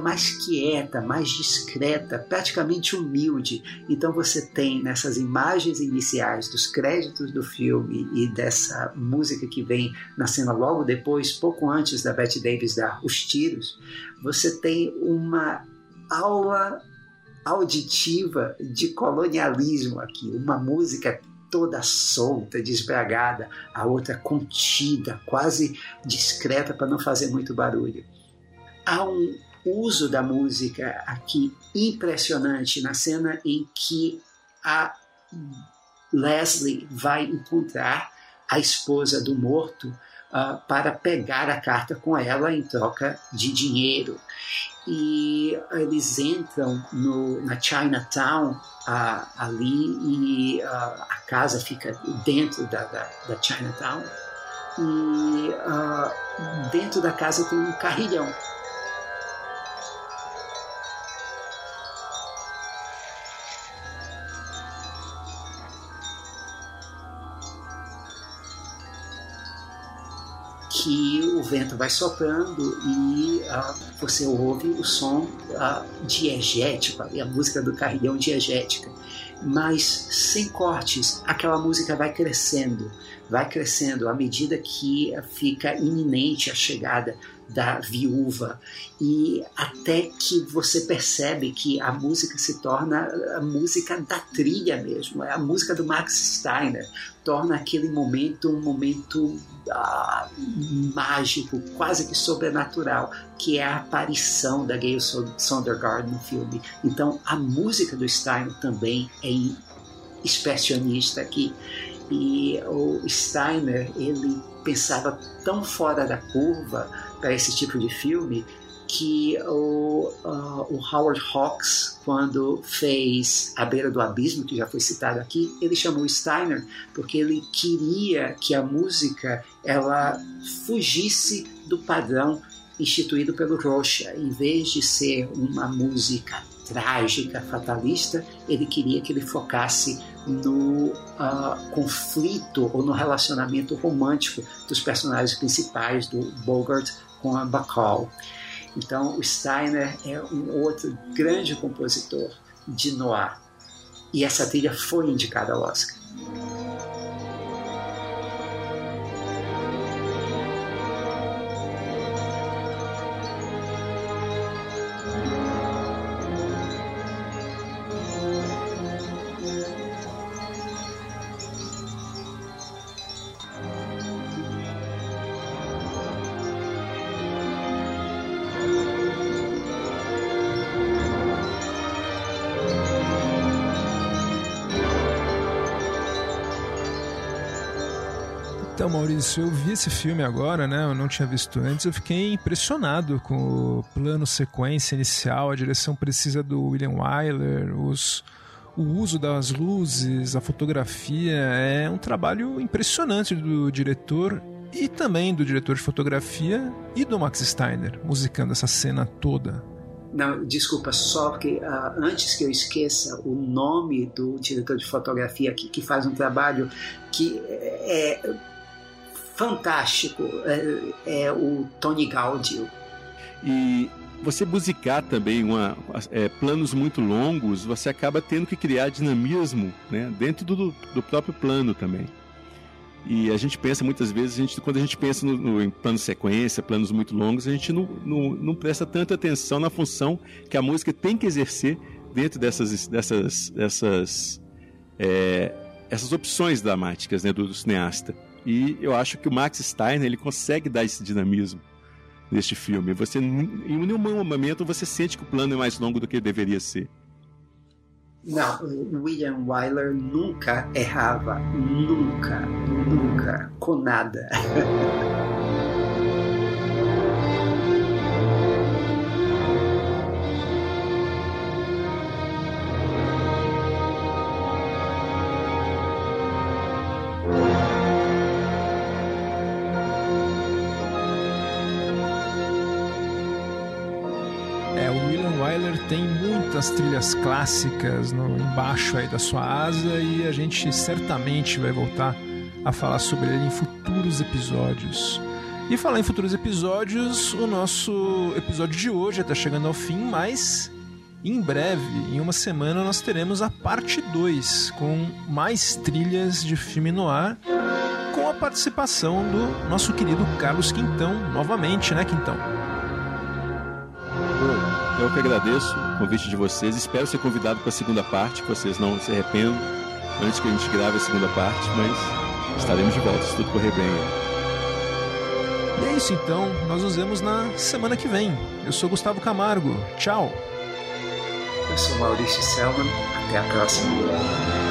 Mais quieta, mais discreta, praticamente humilde. Então você tem nessas imagens iniciais dos créditos do filme e dessa música que vem na cena logo depois, pouco antes da Bette Davis dar os tiros, você tem uma aula auditiva de colonialismo aqui, uma música toda solta, desbragada, a outra contida, quase discreta para não fazer muito barulho. Há um uso da música aqui impressionante na cena em que a Leslie vai encontrar a esposa do morto uh, para pegar a carta com ela em troca de dinheiro. E eles entram no, na Chinatown uh, ali e uh, a casa fica dentro da, da, da Chinatown. E dentro da casa tem um carrilhão vento vai soprando e uh, você ouve o som uh, diegético, a música do carrilhão diegética, mas sem cortes, aquela música vai crescendo, vai crescendo à medida que fica iminente a chegada da viúva. E até que você percebe que a música se torna a música da trilha mesmo, é a música do Max Steiner, torna aquele momento um momento ah, mágico, quase que sobrenatural, que é a aparição da Gayle Sondergaard no filme. Então a música do Steiner também é expressionista aqui e o Steiner ele pensava tão fora da curva para esse tipo de filme que o, uh, o, Howard Hawks, quando fez A Beira do Abismo, que já foi citado aqui, ele chamou Steiner porque ele queria que a música ela fugisse do padrão instituído pelo Rocha. Em vez de ser uma música trágica, fatalista, ele queria que ele focasse no uh, conflito ou no relacionamento romântico dos personagens principais do Bogart com a Bacall. Então, o Steiner é um outro grande compositor de noir. E essa trilha foi indicada ao Oscar. Então, Maurício, eu vi esse filme agora, né? Eu não tinha visto antes. Eu fiquei impressionado com o plano sequência inicial, a direção precisa do William Wyler, os, o uso das luzes, a fotografia. É um trabalho impressionante do diretor e também do diretor de fotografia e do Max Steiner, musicando essa cena toda. Não, desculpa, só que uh, antes que eu esqueça o nome do diretor de fotografia que, que faz um trabalho que é, fantástico é, é o Tony Gaudio. E você musicar também uma, é, planos muito longos, você acaba tendo que criar dinamismo né, dentro do, do próprio plano também. E a gente pensa muitas vezes, a gente, quando a gente pensa no, no, em plano sequência, planos muito longos, a gente não, não, não, presta tanta atenção na função que a música tem que exercer dentro dessas, dessas, dessas, é, essas opções dramáticas né, do, do cineasta. E eu acho que o Max Steiner ele consegue dar esse dinamismo neste filme. Você, em nenhum momento você sente que o plano é mais longo do que deveria ser. Não, William Wyler nunca errava, nunca, nunca, com nada. muitas trilhas clássicas no, embaixo aí da sua asa e a gente certamente vai voltar a falar sobre ele em futuros episódios. E falar em futuros episódios, o nosso episódio de hoje está chegando ao fim, mas em breve, em uma semana, nós teremos a parte 2 com mais trilhas de filme no ar, com a participação do nosso querido Carlos Quintão, novamente, né, Quintão? Eu que agradeço o convite de vocês. Espero ser convidado para a segunda parte, que vocês não se arrependam antes que a gente grave a segunda parte, mas estaremos de volta se tudo correr bem. E é isso então, nós nos vemos na semana que vem. Eu sou Gustavo Camargo. Tchau. Eu sou Maurício Selman. Até a próxima.